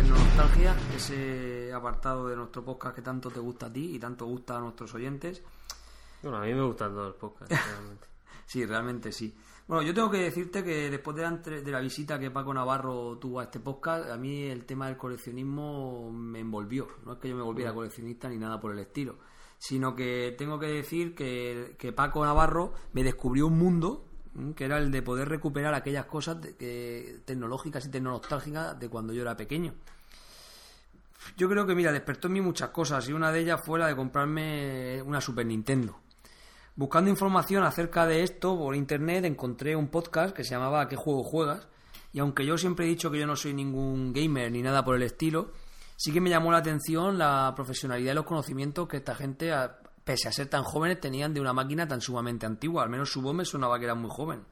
Tecnología, ese apartado de nuestro podcast que tanto te gusta a ti y tanto gusta a nuestros oyentes. Bueno, a mí me gustan todos los podcasts, realmente. Sí, realmente sí. Bueno, yo tengo que decirte que después de la, de la visita que Paco Navarro tuvo a este podcast, a mí el tema del coleccionismo me envolvió. No es que yo me volviera coleccionista ni nada por el estilo, sino que tengo que decir que, que Paco Navarro me descubrió un mundo. Que era el de poder recuperar aquellas cosas tecnológicas y tecnológicas de cuando yo era pequeño. Yo creo que, mira, despertó en mí muchas cosas y una de ellas fue la de comprarme una Super Nintendo. Buscando información acerca de esto por internet encontré un podcast que se llamaba ¿A qué juego juegas? Y aunque yo siempre he dicho que yo no soy ningún gamer ni nada por el estilo, sí que me llamó la atención la profesionalidad y los conocimientos que esta gente, pese a ser tan jóvenes, tenían de una máquina tan sumamente antigua. Al menos su voz me sonaba que era muy joven.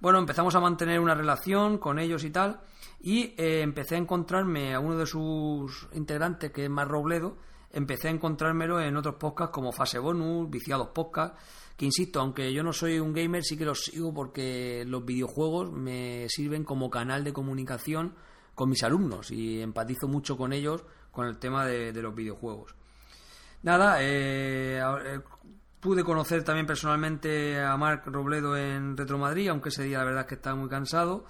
Bueno, empezamos a mantener una relación con ellos y tal, y eh, empecé a encontrarme a uno de sus integrantes, que es Mar Robledo, empecé a encontrármelo en otros podcasts como Fase Bonus, Viciados Podcast, que insisto, aunque yo no soy un gamer, sí que los sigo porque los videojuegos me sirven como canal de comunicación con mis alumnos y empatizo mucho con ellos con el tema de, de los videojuegos. Nada, eh, eh, pude conocer también personalmente a Marc Robledo en Retro Madrid, aunque ese día la verdad es que estaba muy cansado.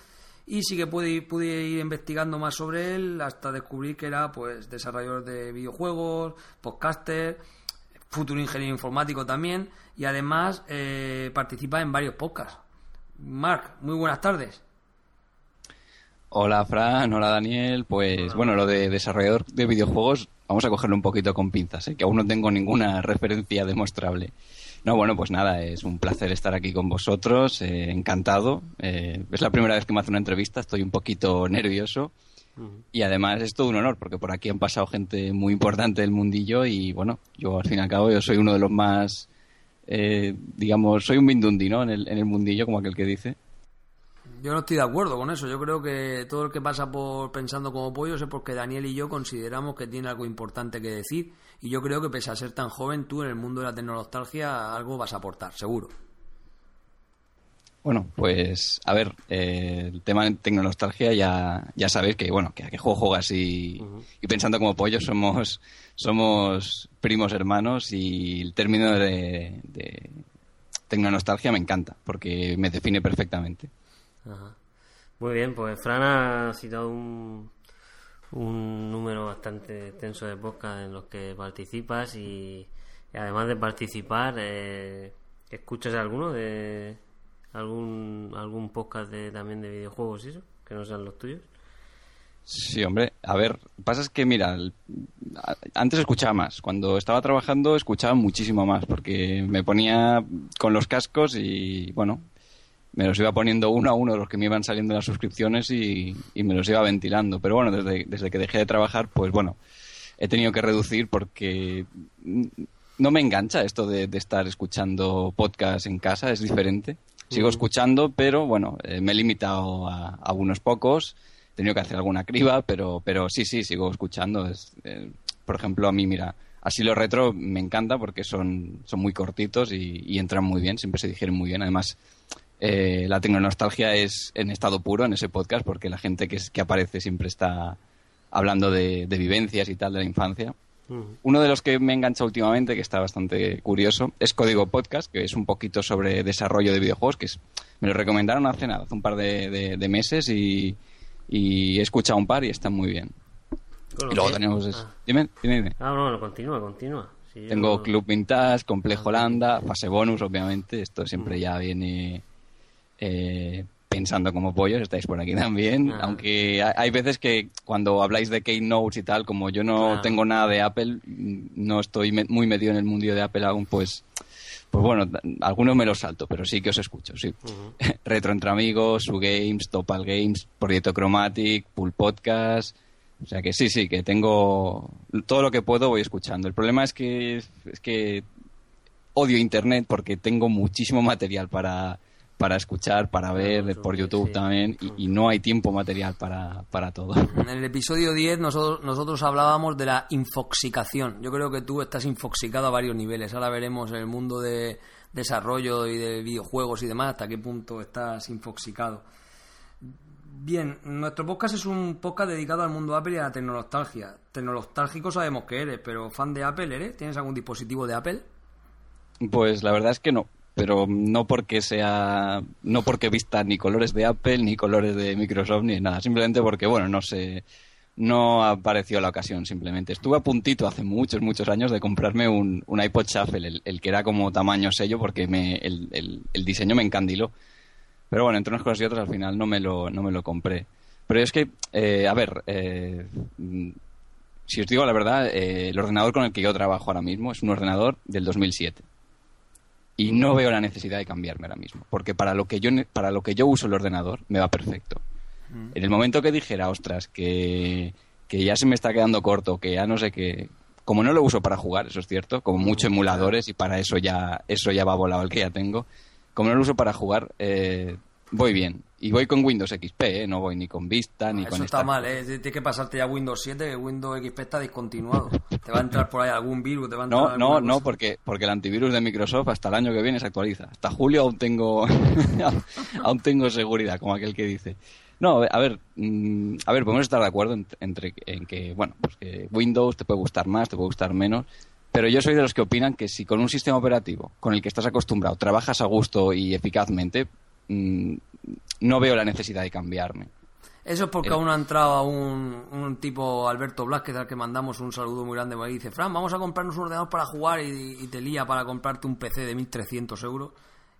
Y sí que pude, ir- pude ir investigando más sobre él hasta descubrir que era pues desarrollador de videojuegos, podcaster, futuro ingeniero informático también y además eh, participa en varios podcasts. Marc, muy buenas tardes. Hola Fran, hola Daniel. Pues bueno, lo de desarrollador de videojuegos, vamos a cogerlo un poquito con pinzas, ¿eh? que aún no tengo ninguna referencia demostrable. No, bueno, pues nada, es un placer estar aquí con vosotros, eh, encantado. Eh, es la primera vez que me hace una entrevista, estoy un poquito nervioso. Y además es todo un honor, porque por aquí han pasado gente muy importante del mundillo y bueno, yo al fin y al cabo yo soy uno de los más, eh, digamos, soy un mindundi, ¿no? En el, en el mundillo, como aquel que dice. Yo no estoy de acuerdo con eso. Yo creo que todo el que pasa por pensando como pollos es porque Daniel y yo consideramos que tiene algo importante que decir. Y yo creo que pese a ser tan joven, tú en el mundo de la tecnología algo vas a aportar, seguro. Bueno, pues a ver, eh, el tema de tecnología ya, ya sabéis que, bueno, que a qué juego juegas y, y pensando como pollos somos, somos primos hermanos y el término de, de tecnonostalgia me encanta porque me define perfectamente. Ajá. Muy bien, pues Fran ha citado un, un número bastante extenso de podcast en los que participas y, además de participar, eh, ¿escuchas alguno de algún algún podcast de, también de videojuegos y eso? Que no sean los tuyos. Sí, hombre, a ver, pasa es que, mira, antes escuchaba más. Cuando estaba trabajando escuchaba muchísimo más, porque me ponía con los cascos y, bueno, me los iba poniendo uno a uno los que me iban saliendo las suscripciones y, y me los iba ventilando. Pero bueno, desde, desde que dejé de trabajar, pues bueno, he tenido que reducir porque mm, no me engancha esto de, de estar escuchando podcast en casa, es diferente. Sigo escuchando, pero bueno, eh, me he limitado a, a unos pocos. He tenido que hacer alguna criba, pero, pero sí, sí, sigo escuchando. Es, eh, por ejemplo, a mí, mira, así lo retro me encanta porque son, son muy cortitos y, y entran muy bien, siempre se digieren muy bien. Además, eh, la tecnonostalgia es en estado puro en ese podcast porque la gente que, es- que aparece siempre está hablando de, de vivencias y tal de la infancia. Uno de los que me engancha últimamente, que está bastante curioso, es Código Podcast, que es un poquito sobre desarrollo de videojuegos, que es, me lo recomendaron hace nada, hace un par de, meses y, he escuchado un par y está muy bien. Y luego tenemos... Ah. Dime, dime, Ah, no, no, continúa, continúa. Tengo Club Vintage, Complejo ah. Holanda, fase bonus, obviamente. Esto siempre ya viene eh, pensando como pollos, estáis por aquí también. Ah. Aunque hay veces que cuando habláis de Keynotes y tal, como yo no tengo nada de Apple, no estoy muy metido en el mundo de Apple aún, pues pues bueno, algunos me los salto, pero sí que os escucho, sí. Retro entre amigos, Su Games, Topal Games, Proyecto Chromatic, Pool Podcast, o sea que sí, sí, que tengo todo lo que puedo voy escuchando. El problema es que es que odio internet porque tengo muchísimo material para, para escuchar, para ver por YouTube también y, no hay tiempo material para, para todo. En el episodio 10 nosotros, nosotros hablábamos de la infoxicación. Yo creo que tú estás infoxicado a varios niveles. Ahora veremos en el mundo de desarrollo y de videojuegos y demás hasta qué punto estás infoxicado. Bien, nuestro podcast es un podcast dedicado al mundo Apple y a la tecnología. Tecnolostálgico sabemos que eres, pero fan de Apple eres? ¿Tienes algún dispositivo de Apple? Pues la verdad es que no, pero no porque sea, no porque vista ni colores de Apple, ni colores de Microsoft, ni nada, simplemente porque, bueno, no sé, no apareció la ocasión, simplemente. Estuve a puntito hace muchos, muchos años de comprarme un, un iPod Shuffle, el, que era como tamaño sello, porque me, el, el diseño me encandiló pero bueno, entre unas cosas y otras al final no me lo, no me lo compré. Pero es que, eh, a ver, eh, si os digo la verdad, eh, el ordenador con el que yo trabajo ahora mismo es un ordenador del 2007. Y no veo la necesidad de cambiarme ahora mismo. Porque para lo que yo, para lo que yo uso el ordenador me va perfecto. Mm. En el momento que dijera, ostras, que, que ya se me está quedando corto, que ya no sé qué, como no lo uso para jugar, eso es cierto, como muchos emuladores y para eso ya eso ya va volado el que ya tengo, como no lo uso para jugar, eh, voy bien. Y voy con Windows XP, ¿eh? no voy ni con Vista ni con... Eso está mal, ¿eh? tienes que pasarte ya Windows 7, que Windows XP está discontinuado. Te va a entrar por ahí algún virus, te va a entrar No, no, no, porque, porque el antivirus de Microsoft hasta el año que viene se actualiza. Hasta julio aún tengo, aún tengo seguridad, como aquel que dice. No, a ver, mm, a ver, podemos estar de acuerdo entre, en que, bueno, pues que Windows te puede gustar más, te puede gustar menos, pero yo soy de los que opinan que si con un sistema operativo con el que estás acostumbrado trabajas a gusto y eficazmente, mm, no veo la necesidad de cambiarme. Eso es porque aún ha entrado un, un tipo Alberto Blasquez al que mandamos un saludo muy grande y dice, Fran, vamos a comprarnos un ordenador para jugar y, te lía para comprarte un PC de 1.300 euros.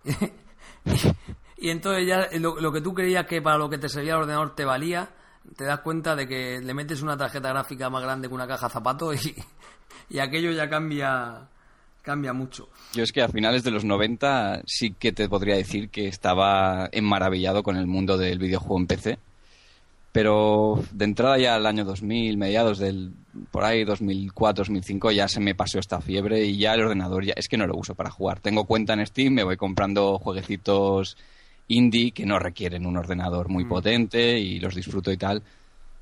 y, entonces ya lo, lo, que tú creías que para lo que te servía el ordenador te valía, te das cuenta de que le metes una tarjeta gráfica más grande que una caja de zapatos y, y aquello ya cambia cambia mucho. Yo es que a finales de los 90 sí que te podría decir que estaba enmaravillado con el mundo del videojuego en PC. Pero de entrada ya al año 2000, mediados del por ahí 2004, 2005 ya se me pasó esta fiebre y ya el ordenador ya es que no lo uso para jugar. Tengo cuenta en Steam, me voy comprando jueguecitos indie que no requieren un ordenador muy mm. potente y los disfruto y tal,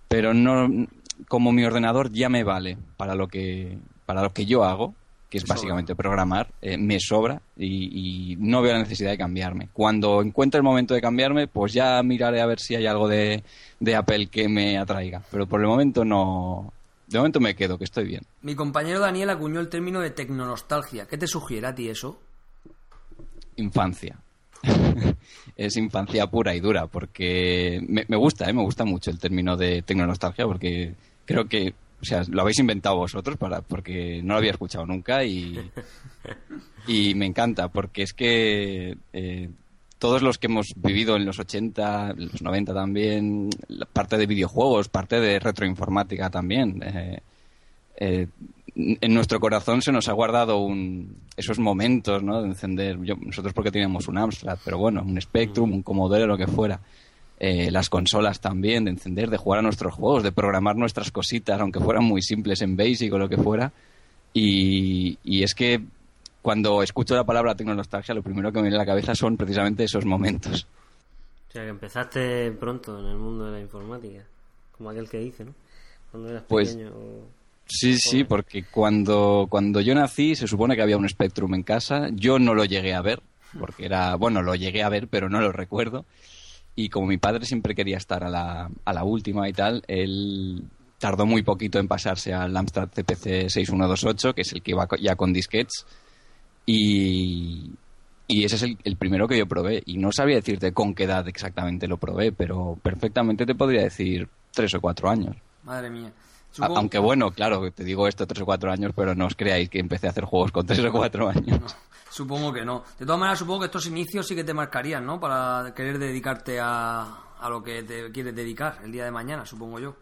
pero no como mi ordenador ya me vale para lo que para lo que yo hago, que es básicamente programar, eh, me sobra y, no veo la necesidad de cambiarme. Cuando encuentre el momento de cambiarme, pues ya miraré a ver si hay algo de, Apple que me atraiga. Pero por el momento no. De momento me quedo, que estoy bien. Mi compañero Daniel acuñó el término de tecnonostalgia. ¿Qué te sugiere a ti eso? Infancia. es infancia pura y dura, porque me, me gusta, ¿eh? me gusta mucho el término de tecnonostalgia, porque creo que o sea, lo habéis inventado vosotros para, porque no lo había escuchado nunca y, y me encanta porque es que eh, todos los que hemos vivido en los 80, los 90 también, parte de videojuegos, parte de retroinformática también, eh, eh, en nuestro corazón se nos ha guardado un, esos momentos ¿no? de encender, nosotros porque teníamos un Amstrad, pero bueno, un Spectrum, un Commodore, lo que fuera eh, las consolas también, de encender, de jugar a nuestros juegos, de programar nuestras cositas, aunque fueran muy simples en Basic o lo que fuera. Y, es que cuando escucho la palabra tecnología, lo primero que me viene a la cabeza son precisamente esos momentos. O sea, que empezaste pronto en el mundo de la informática, como aquel que dice, ¿no? Cuando eras pues, pequeño. Sí, sí, porque cuando, cuando yo nací se supone que había un Spectrum en casa. Yo no lo llegué a ver, porque era, bueno, lo llegué a ver, pero no lo recuerdo. Y como mi padre siempre quería estar a la, a la última y tal, él tardó muy poquito en pasarse al Amstrad CPC 6128, que es el que va ya con disquets. Y, y ese es el, el, primero que yo probé. Y no sabía decirte con qué edad exactamente lo probé, pero perfectamente te podría decir tres o cuatro años. Madre mía. Supongo... Aunque bueno, claro, te digo esto tres o cuatro años, pero no os creáis que empecé a hacer juegos con tres o cuatro años. No, supongo que no. De todas maneras, supongo que estos inicios sí que te marcarían, ¿no? Para querer dedicarte a, a lo que te quieres dedicar el día de mañana, supongo yo.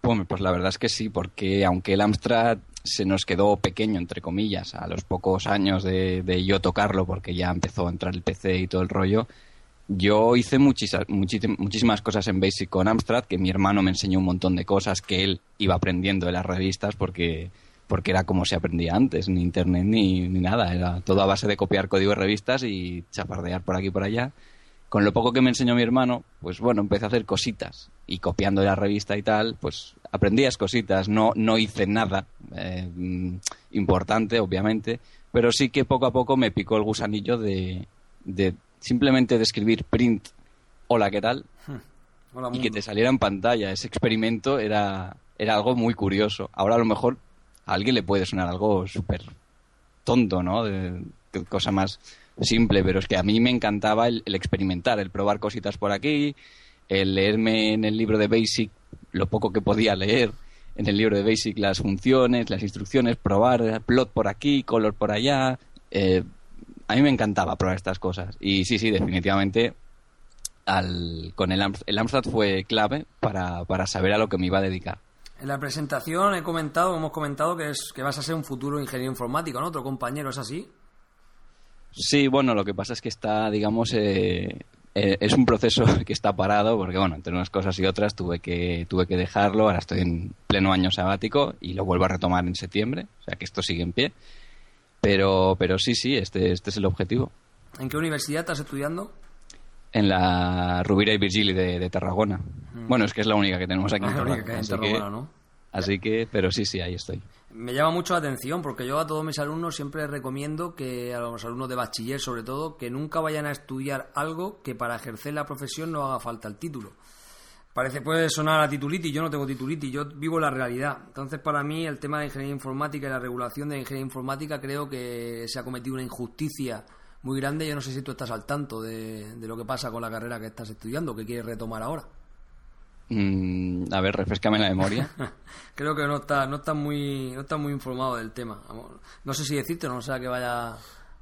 Pues, pues la verdad es que sí, porque aunque el Amstrad se nos quedó pequeño, entre comillas, a los pocos años de, de yo tocarlo, porque ya empezó a entrar el PC y todo el rollo, yo hice muchísimas, muchísimas cosas en Basic con Amstrad, que mi hermano me enseñó un montón de cosas que él iba aprendiendo de las revistas porque, porque era como se aprendía antes, ni internet ni, ni nada, era todo a base de copiar código de revistas y chapardear por aquí y por allá. Con lo poco que me enseñó mi hermano, pues bueno, empecé a hacer cositas. Y copiando de la revista y tal, pues aprendías cositas, no, no hice nada eh, importante, obviamente, pero sí que poco a poco me picó el gusanillo de, de simplemente de escribir print, hola, ¿qué tal? Hola, y que te saliera en pantalla. Ese experimento era, era algo muy curioso. Ahora a lo mejor a alguien le puede sonar algo súper tonto, ¿no? De, de, cosa más simple, pero es que a mí me encantaba el, el, experimentar, el probar cositas por aquí, el leerme en el libro de Basic lo poco que podía leer, en el libro de Basic las funciones, las instrucciones, probar plot por aquí, color por allá. Eh, a mí me encantaba probar estas cosas. Y sí, sí, definitivamente al, con el, el Amstrad fue clave para, para saber a lo que me iba a dedicar. En la presentación he comentado, hemos comentado que es que vas a ser un futuro ingeniero informático, ¿no? Otro compañero, ¿es así? Sí, bueno, lo que pasa es que está, digamos, eh, eh, es un proceso que está parado porque, bueno, entre unas cosas y otras tuve que, tuve que dejarlo. Ahora estoy en pleno año sabático y lo vuelvo a retomar en septiembre, o sea que esto sigue en pie. Pero, pero sí, sí, este, este es el objetivo. ¿En qué universidad estás estudiando? En la Rubira y Virgili de, de Tarragona. Mm. Bueno, es que es la única que tenemos aquí Ah, en la única Tarragona. que hay en así Tarragona, que- ¿no? Así que, pero sí, sí, ahí estoy. Me llama mucho la atención porque yo a todos mis alumnos siempre recomiendo que a los alumnos de bachiller sobre todo que nunca vayan a estudiar algo que para ejercer la profesión no haga falta el título. Parece puede sonar a titulitis, yo no tengo titulitis, yo vivo la realidad. Entonces para mí el tema de ingeniería informática y la regulación de la ingeniería informática creo que se ha cometido una injusticia muy grande. Yo no sé si tú estás al tanto de, de lo que pasa con la carrera que estás estudiando, que quieres retomar ahora. Mm, a ver, refrescame la memoria. Creo que no está, no está muy, no está muy informado del tema. No sé si decirte, no sea que vaya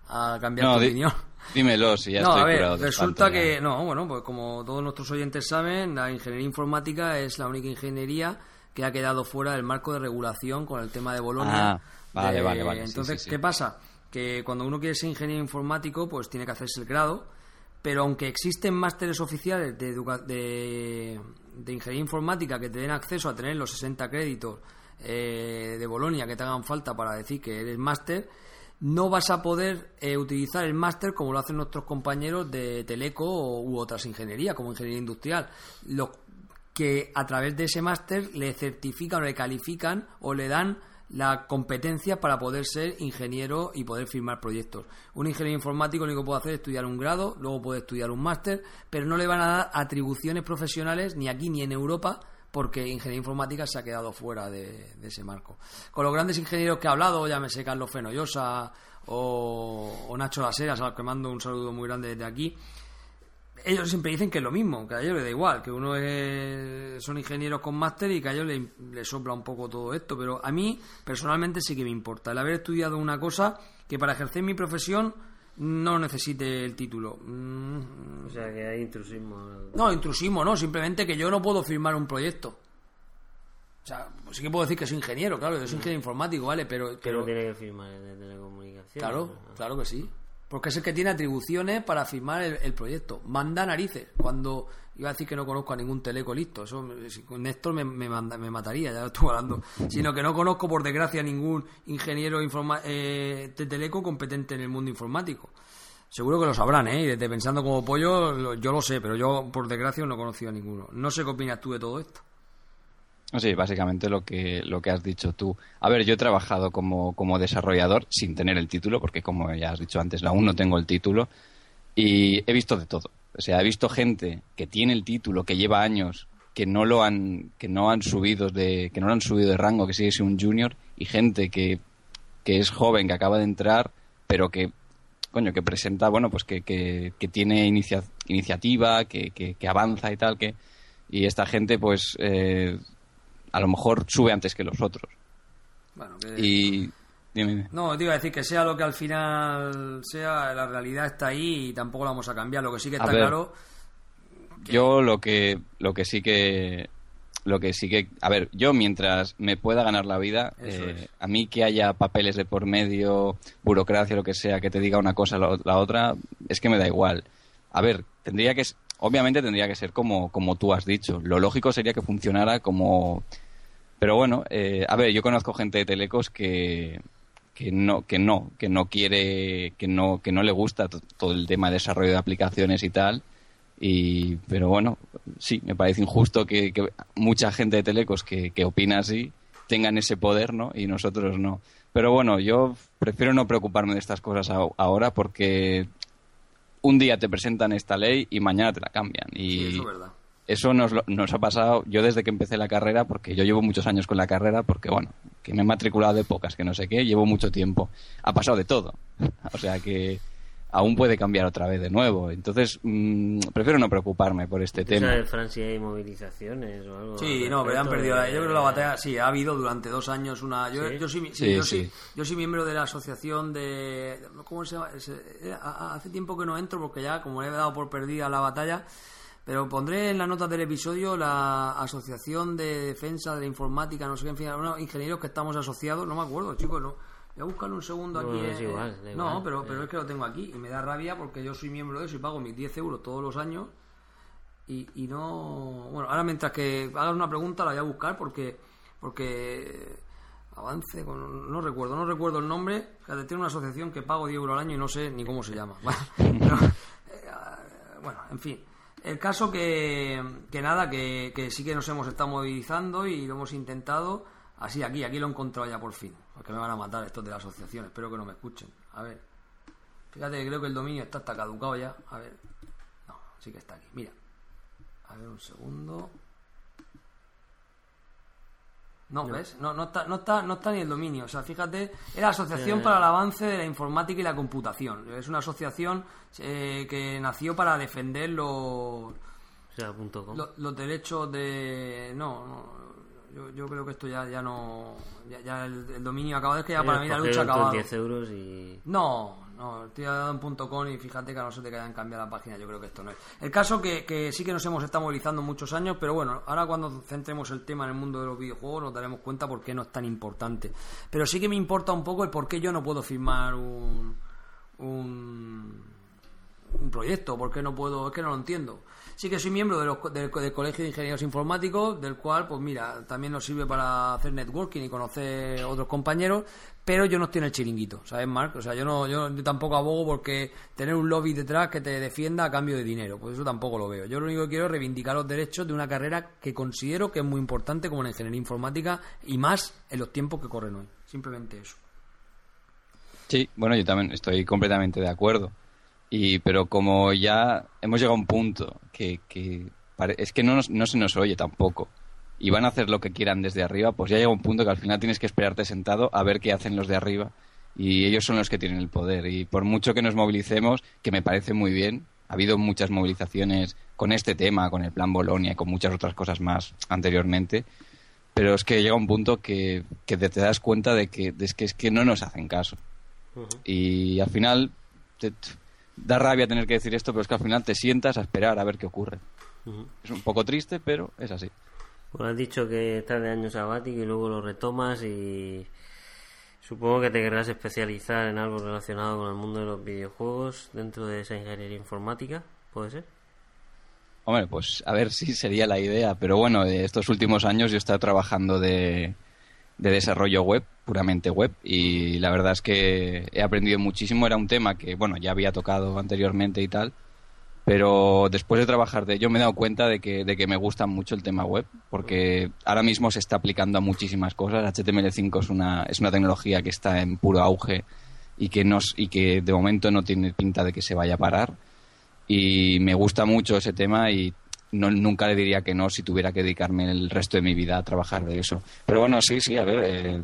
a cambiar No, tu opinión. Dímelo, si ya no, estoy a ver, curado de resulta espanto ya. que, no, bueno, pues como todos nuestros oyentes saben, la ingeniería informática es la única ingeniería que ha quedado fuera del marco de regulación con el tema de Bolonia. Ah, vale, De- vale, vale, Entonces, sí, sí. ¿qué pasa? Que cuando uno quiere ser ingeniero informático, pues tiene que hacerse el grado, pero aunque existen másteres oficiales de, educa- de, de ingeniería informática que te den acceso a tener los 60 créditos eh, de Bolonia que te hagan falta para decir que eres máster, no vas a poder eh, utilizar el máster como lo hacen nuestros compañeros de Teleco u otras ingenierías, como ingeniería industrial. Los que a través de ese máster le certifican o le califican o le dan la competencia para poder ser ingeniero y poder firmar proyectos. Un ingeniero informático lo único que puede hacer es estudiar un grado, luego puede estudiar un máster, pero no le van a dar atribuciones profesionales ni aquí ni en Europa porque ingeniería informática se ha quedado fuera de, ese marco. Con los grandes ingenieros que he hablado, llámese Carlos Fenollosa o, o Nacho Laseras, a los que mando un saludo muy grande desde aquí, ellos siempre dicen que es lo mismo, que a ellos les da igual, que uno es, son ingenieros con máster y que a ellos les sopla un poco todo esto, pero a mí personalmente sí que me importa el haber estudiado una cosa que para ejercer mi profesión no necesite el título. Mm, O sea que hay intrusismo. no, intrusismo, no, simplemente que yo no puedo firmar un proyecto. O sea, pues sí que puedo decir que soy ingeniero, claro, yo soy ingeniero informático, ¿vale? Pero, pero tiene que firmar el de telecomunicaciones. Claro, ¿no? claro que sí. Porque es el que tiene atribuciones para firmar el, el proyecto. Manda narices. Cuando iba a decir que no conozco a ningún teleco listo, eso Néstor me, me, manda- me mataría, ya lo estuve hablando. Sino que no conozco, por desgracia, ningún ingeniero informa- eh, de teleco competente en el mundo informático. Seguro que lo sabrán, ¿eh? Y desde pensando como pollo, lo- yo lo sé, pero yo, por desgracia, no he conocido a ninguno. No sé qué opinas tú de todo esto. Sí, básicamente lo que, lo que has dicho tú. A ver, yo he trabajado como, como desarrollador sin tener el título, porque como ya has dicho antes, aún no tengo el título, y he visto de todo. O sea, he visto gente que tiene el título, que lleva años que no lo han que no han subido de que no lo han subido de rango, que sigue siendo un junior y gente que, que es joven, que acaba de entrar, pero que coño, que presenta, bueno, pues que, que, que tiene inicia- iniciativa, que, que, que avanza y tal, que y esta gente pues eh, a lo mejor sube antes que los otros. Bueno, Y dime, dime. No, te iba a decir que sea lo que al final sea, la realidad está ahí y tampoco la vamos a cambiar. Lo que sí que está ver. claro. Yo lo que lo que sí que lo que sí que a ver yo mientras me pueda ganar la vida eh, a mí que haya papeles de por medio burocracia lo que sea que te diga una cosa la, la otra es que me da igual a ver tendría que obviamente tendría que ser como como tú has dicho lo lógico sería que funcionara como pero bueno eh, a ver yo conozco gente de telecos que que no que no que no quiere que no que no le gusta to- todo el tema de desarrollo de aplicaciones y tal. Y pero bueno sí me parece injusto que, que mucha gente de telecos que, que opina así tengan ese poder no y nosotros no. Pero bueno yo prefiero no preocuparme de estas cosas a- ahora porque un día te presentan esta ley y mañana te la cambian. Y Sí, eso es verdad. Eso nos, lo- nos ha pasado yo desde que empecé la carrera, porque yo llevo muchos años con la carrera, porque bueno, que me he matriculado de pocas, que no sé qué, llevo mucho tiempo. Ha pasado de todo. O sea que aún puede cambiar otra vez de nuevo. Entonces, mm, prefiero no preocuparme por este ¿Tú tema. sabes, Fran, si hay movilizaciones o algo? Sí, no, pero han perdido. la- de- Yo creo que la batalla, sí, ha habido durante dos años una. Yo, ¿Sí? yo, sí, sí, Sí, yo, sí. sí, yo soy miembro de la asociación de. ¿Cómo se llama? Eh, Hace tiempo que no entro porque ya, como le he dado por perdida la batalla. Pero pondré en las notas del episodio la Asociación de Defensa de la Informática, no sé qué, en fin, unos ingenieros que estamos asociados, no me acuerdo, chicos, no. Voy a buscar un segundo No, aquí. es eh, igual, no, igual, pero, eh. pero es que lo tengo aquí y me da rabia porque yo soy miembro de eso y pago mis 10 euros todos los años y, y no bueno ahora mientras que hagas una pregunta la voy a buscar porque porque avance con, no recuerdo no recuerdo el nombre fíjate, tiene una asociación que pago 10 euros al año y no sé ni cómo se llama Pero, eh, bueno en fin el caso que, que nada que, que sí que nos hemos estado movilizando y lo hemos intentado. Así aquí aquí lo he encontrado ya por fin porque me van a matar estos de la asociación. Espero que no me escuchen. A ver. Fíjate que creo que el dominio está hasta caducado ya. A ver. No sí que está aquí. Mira. A ver un segundo. No, ¿ves? No, no, está, no, está, no está ni el dominio. O sea, fíjate, es la Asociación Eh. para el Avance de la Informática y la Computación. Es una asociación eh, que nació para defender los, los, los derechos de... No, no yo, yo creo que esto ya, ya no... Ya, ya el, el dominio acabado. Es que ya para mí la lucha acabado. 10 euros y... No, no, estoy en punto .com y fíjate que a no de que hayan cambiado la página, yo creo que esto no es. El caso que, que sí que nos hemos estado movilizando muchos años, pero bueno, ahora cuando centremos el tema en el mundo de los videojuegos nos daremos cuenta por qué no es tan importante. Pero sí que me importa un poco el por qué yo no puedo firmar un, un, proyecto, por qué no puedo, es que no lo entiendo. Sí que soy miembro de los del Colegio de Ingenieros Informáticos, del cual, pues mira, también nos sirve para hacer networking y conocer otros compañeros, pero yo no estoy en el chiringuito, ¿sabes, Marc? O sea, yo no yo, tampoco abogo porque tener un lobby detrás que te defienda a cambio de dinero, pues eso tampoco lo veo. Yo lo único que quiero es reivindicar los derechos de una carrera que considero que es muy importante como la ingeniería informática y más en los tiempos que corren hoy. Simplemente eso. Sí, bueno, yo también estoy completamente de acuerdo. Y, pero como ya hemos llegado a un punto que, que es que no, nos- no se nos oye tampoco y van a hacer lo que quieran desde arriba, pues ya llega un punto que al final tienes que esperarte sentado a ver qué hacen los de arriba y ellos son los que tienen el poder. Y por mucho que nos movilicemos, que me parece muy bien, ha habido muchas movilizaciones con este tema, con el plan Bolonia y con muchas otras cosas más anteriormente, pero es que llega un punto que, que te, te das cuenta de que, de que es que no nos hacen caso. Y al final te, da rabia tener que decir esto, pero es que al final te sientas a esperar a ver qué ocurre. Es un poco triste, pero es así. Pues has dicho que estás de año sabático y luego lo retomas y supongo que te querrás especializar en algo relacionado con el mundo de los videojuegos dentro de esa ingeniería informática, ¿puede ser? Hombre, pues a ver si sería la idea, pero bueno, de estos últimos años yo he estado trabajando de, de desarrollo web, puramente web, y la verdad es que he aprendido muchísimo. Era un tema que, bueno, ya había tocado anteriormente y tal, pero después de trabajar de ello me he dado cuenta de que, de que me gusta mucho el tema web, porque ahora mismo se está aplicando a muchísimas cosas. HTML5 es una, es una tecnología que está en puro auge y que, nos, y que de momento no tiene pinta de que se vaya a parar y me gusta mucho ese tema y no, nunca le diría que no si tuviera que dedicarme el resto de mi vida a trabajar de eso. Pero bueno, sí, sí, a ver, eh,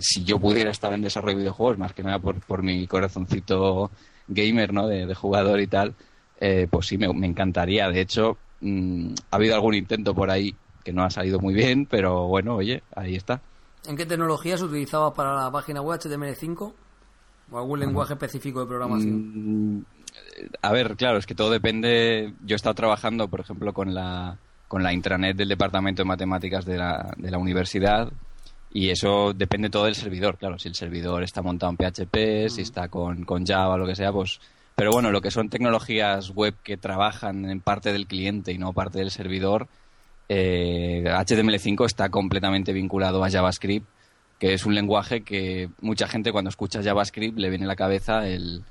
si yo pudiera estar en desarrollo de videojuegos, más que nada por, por mi corazoncito gamer, ¿no? De, jugador y tal, eh, pues sí, me, encantaría. De hecho, mm, ha habido algún intento por ahí que no ha salido muy bien, pero bueno, oye, ahí está. ¿En qué tecnologías utilizabas para la página web HTML5? ¿O algún lenguaje específico de programación? Mm, a ver, claro, es que todo depende. Yo he estado trabajando, por ejemplo, con la, con la intranet del Departamento de Matemáticas de la, de la universidad y eso depende todo del servidor, claro. Si el servidor está montado en PHP, si está con, con Java, lo que sea, pues. Pero bueno, lo que son tecnologías web que trabajan en parte del cliente y no parte del servidor, eh, HTML5 está completamente vinculado a JavaScript, que es un lenguaje que mucha gente cuando escucha JavaScript le viene a la cabeza el,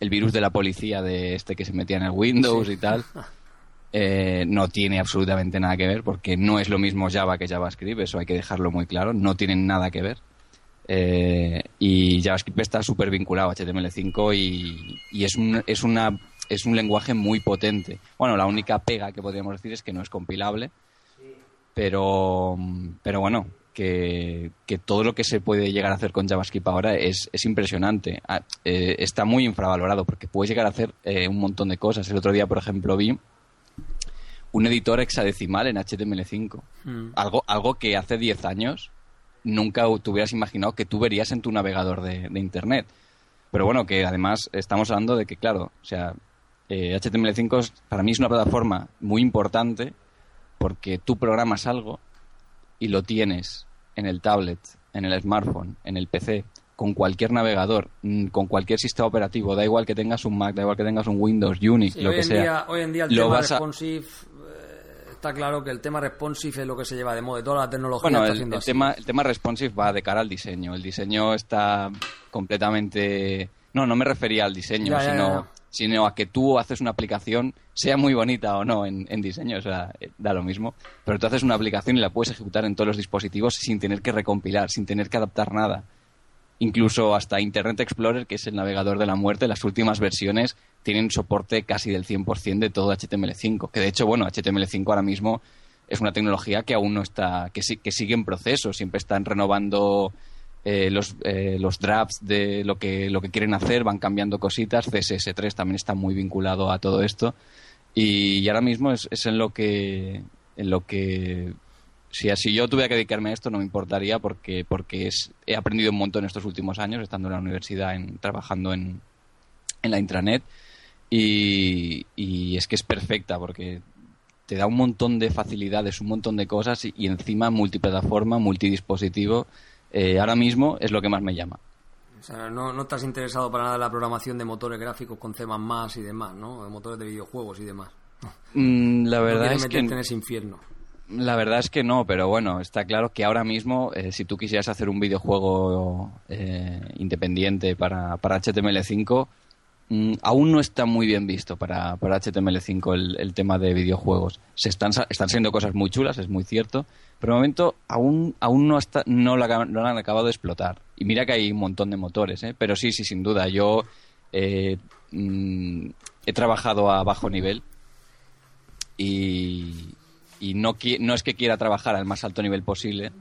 el virus de la policía de este que se metía en el Windows y tal. Eh, no tiene absolutamente nada que ver porque no es lo mismo Java que JavaScript, eso hay que dejarlo muy claro, no tienen nada que ver. Eh, y JavaScript está súper vinculado a HTML5 y, y, es, un, es, una, es un lenguaje muy potente. Bueno, la única pega que podríamos decir es que no es compilable, pero, pero bueno, que, todo lo que se puede llegar a hacer con JavaScript ahora es, es impresionante. Ah, eh, está muy infravalorado porque puedes llegar a hacer un montón de cosas. El otro día, por ejemplo, vi un editor hexadecimal en HTML5. Hmm. Algo, algo que hace 10 años nunca te hubieras imaginado que tú verías en tu navegador de, Internet. Pero bueno, que además estamos hablando de que, claro, o sea, HTML5 eh, para mí es una plataforma muy importante porque tú programas algo y lo tienes en el tablet, en el smartphone, en el PC, con cualquier navegador, mm, con cualquier sistema operativo, da igual que tengas un Mac, da igual que tengas un Windows, Unix, lo que sea. hoy en día el tema responsive está claro que el tema responsive es lo que se lleva de moda, de toda la tecnología bueno, está el, tema, el tema responsive va de cara al diseño. El diseño está completamente... No, no me refería al diseño, sino, sino a que tú haces una aplicación, sea muy bonita o no en, en, diseño, o sea, eh, da lo mismo, pero tú haces una aplicación y la puedes ejecutar en todos los dispositivos sin tener que recompilar, sin tener que adaptar nada incluso hasta Internet Explorer, que es el navegador de la muerte, las últimas versiones tienen soporte casi del 100% de todo HTML5. Que de hecho, bueno, HTML5 ahora mismo es una tecnología que aún no está, que, que sigue en proceso, siempre están renovando eh, los, eh, los drafts de lo que, lo que quieren hacer, van cambiando cositas, CSS3 también está muy vinculado a todo esto. Y, ahora mismo es, es en lo que en lo que si así yo tuviera que dedicarme a esto no me importaría porque porque es, he aprendido un montón estos últimos años estando en la universidad en, trabajando en, en la intranet y, y, es que es perfecta porque te da un montón de facilidades un montón de cosas y, encima multiplataforma multidispositivo eh, ahora mismo es lo que más me llama o sea, no, no estás interesado para nada en la programación de motores gráficos con C++ y demás, ¿no? De motores de videojuegos y demás. Mm, la verdad es que en ese infierno. La verdad es que no, pero bueno, está claro que ahora mismo, eh, si tú quisieras hacer un videojuego eh, independiente para, para HTML5, mm, aún no está muy bien visto para, para HTML5 el, el, tema de videojuegos. Se están, están siendo cosas muy chulas, es muy cierto, pero de momento aún, aún no, está, no, lo, han acabado de explotar. Y mira que hay un montón de motores, ¿eh? pero sí, sí, sin duda. Yo mm, he trabajado a bajo nivel y, y no, no es que quiera trabajar al más alto nivel posible,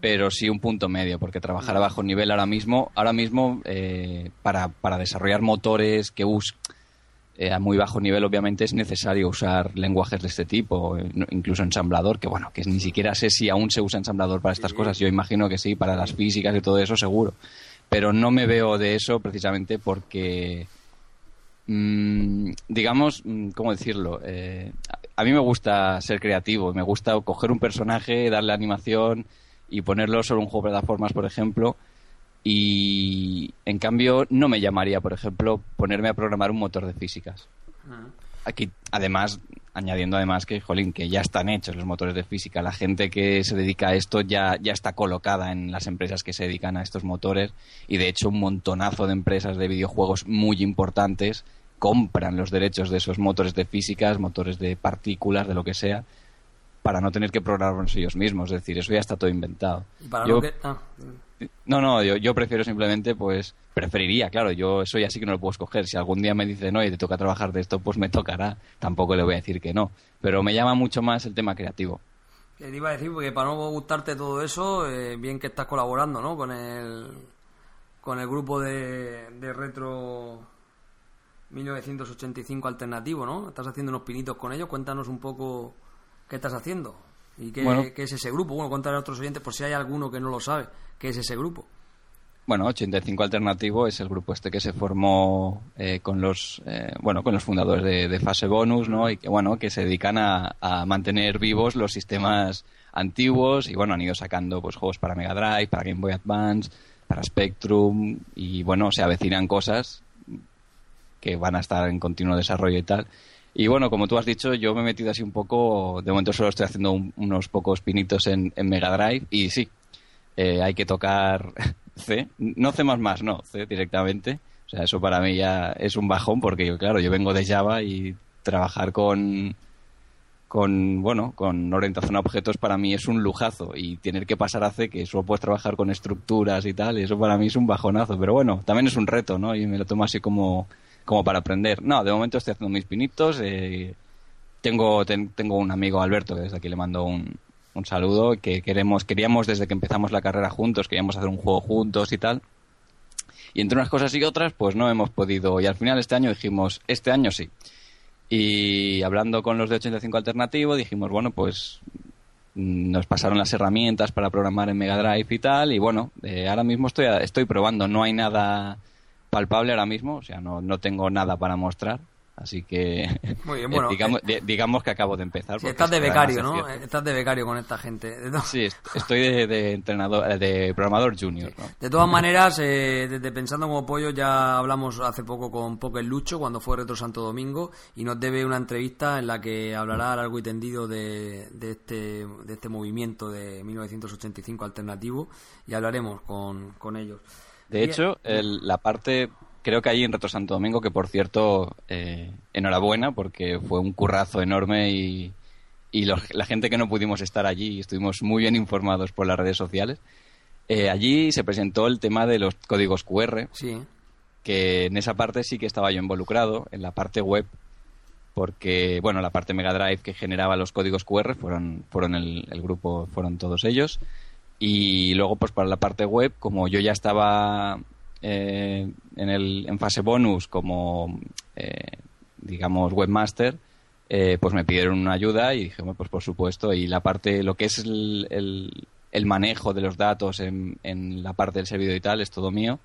pero sí un punto medio, porque trabajar a bajo nivel ahora mismo, ahora mismo eh, para, para, desarrollar motores que us eh, a muy bajo nivel obviamente es necesario usar lenguajes de este tipo, eh, incluso ensamblador, que bueno, que ni siquiera sé si aún se usa ensamblador para estas cosas, yo imagino que sí, para las físicas y todo eso seguro, pero no me veo de eso precisamente porque Mm, digamos, mm, ¿cómo decirlo? Eh, a mí me gusta ser creativo, me gusta coger un personaje, darle animación y ponerlo sobre un juego de plataformas, por ejemplo. Y en cambio, no me llamaría, por ejemplo, ponerme a programar un motor de físicas. Ah. Aquí, además, añadiendo además que, jolín, que ya están hechos los motores de física. La gente que se dedica a esto ya, ya está colocada en las empresas que se dedican a estos motores y, de hecho, un montonazo de empresas de videojuegos muy importantes compran los derechos de esos motores de físicas, motores de partículas, de lo que sea, para no tener que programarlos ellos mismos. Es decir, eso ya está todo inventado. Y para Yo- lo que... ah, No, no, yo, yo prefiero simplemente, pues, preferiría, claro, yo eso ya sí que no lo puedo escoger. Si algún día me dicen, no, y te toca trabajar de esto, pues me tocará. Tampoco le voy a decir que no. Pero me llama mucho más el tema creativo. te iba a decir, porque para no gustarte todo eso, eh, bien que estás colaborando, ¿no? Con el, con el grupo de, de Retro 1985 Alternativo, ¿no? Estás haciendo unos pinitos con ellos. Cuéntanos un poco qué estás haciendo y qué, Bueno. qué es ese grupo. Bueno, cuéntale a otros oyentes, por si hay alguno que no lo sabe, qué es ese grupo. Bueno, 85 Alternativo es el grupo este que se formó eh, con los eh, bueno con los fundadores de, de Fase Bonus, ¿no? Y que bueno que se dedican a, a mantener vivos los sistemas antiguos y bueno han ido sacando pues juegos para Mega Drive, para Game Boy Advance, para Spectrum y bueno se avecinan cosas que van a estar en continuo desarrollo y tal. Y bueno, como tú has dicho, yo me he metido así un poco, de momento solo estoy haciendo un- unos pocos pinitos en, en Mega Drive y sí, eh, hay que tocar C, no C++, no, C directamente. O sea, eso para mí ya es un bajón porque, claro, yo vengo de Java y trabajar con, con bueno, con orientación a objetos para mí es un lujazo y tener que pasar a C, que solo puedes trabajar con estructuras y tal, eso para mí es un bajonazo, pero bueno, también es un reto, ¿no? Y me lo tomo así como, como para aprender. No, de momento estoy haciendo mis pinitos, eh, tengo, ten- tengo un amigo Alberto, que desde aquí le mando un, un saludo, que queremos, queríamos desde que empezamos la carrera juntos, queríamos hacer un juego juntos y tal. Y entre unas cosas y otras, pues no hemos podido. Y al final este año dijimos, este año sí. Y hablando con los de 85 Alternativo, dijimos, bueno, pues mm, nos pasaron las herramientas para programar en Mega Drive y tal. Y bueno, eh, ahora mismo estoy, estoy probando. No hay nada palpable ahora mismo, o sea, no, no tengo nada para mostrar. Así que, Muy bien, bueno, digamos, eh, di- digamos que acabo de empezar. Si estás de becario, ¿no? Estás de becario con esta gente. Sí, est- estoy de, de entrenador, de programador junior, ¿no? De todas maneras, eh, desde Pensando como Pollo ya hablamos hace poco con Poker Lucho cuando fue Retro Santo Domingo y nos debe una entrevista en la que hablará largo y tendido de, de este, de este movimiento de 1985 alternativo y hablaremos con, con ellos. De hecho, el- la parte, creo que allí en Retro Santo Domingo, que por cierto, eh, enhorabuena, porque fue un currazo enorme y, la gente que no pudimos estar allí, estuvimos muy bien informados por las redes sociales. eh, allí se presentó el tema de los códigos QR, Sí, que en esa parte sí que estaba yo involucrado, en la parte web, porque, bueno, la parte Mega Drive que generaba los códigos QR fueron, fueron el, el grupo, fueron todos ellos. Y luego, pues para la parte web, como yo ya estaba eh, en, el, en fase bonus como, eh, digamos, webmaster, eh, pues me pidieron una ayuda y dije, pues por supuesto. Y la parte, lo que es el, el- el manejo de los datos en, en la parte del servidor y tal, es todo mío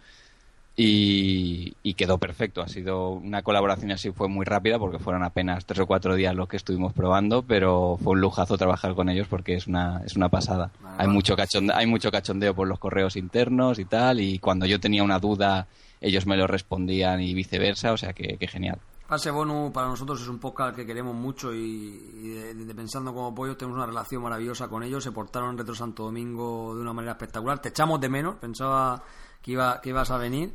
y, y quedó perfecto. Ha sido una colaboración así, fue muy rápida porque fueron apenas tres o cuatro días los que estuvimos probando, pero fue un lujazo trabajar con ellos porque es una, es una pasada. Vale, Hay mucho, cachonde- hay mucho cachondeo por los correos internos y tal, y cuando yo tenía una duda, ellos me lo respondían y viceversa, o sea que, que genial. Fase Bonus para nosotros es un podcast que queremos mucho y, y de- de Pensando como Pollo tenemos una relación maravillosa con ellos. Se portaron en Retro Santo Domingo de una manera espectacular. Te echamos de menos, pensaba que, iba, que ibas a venir,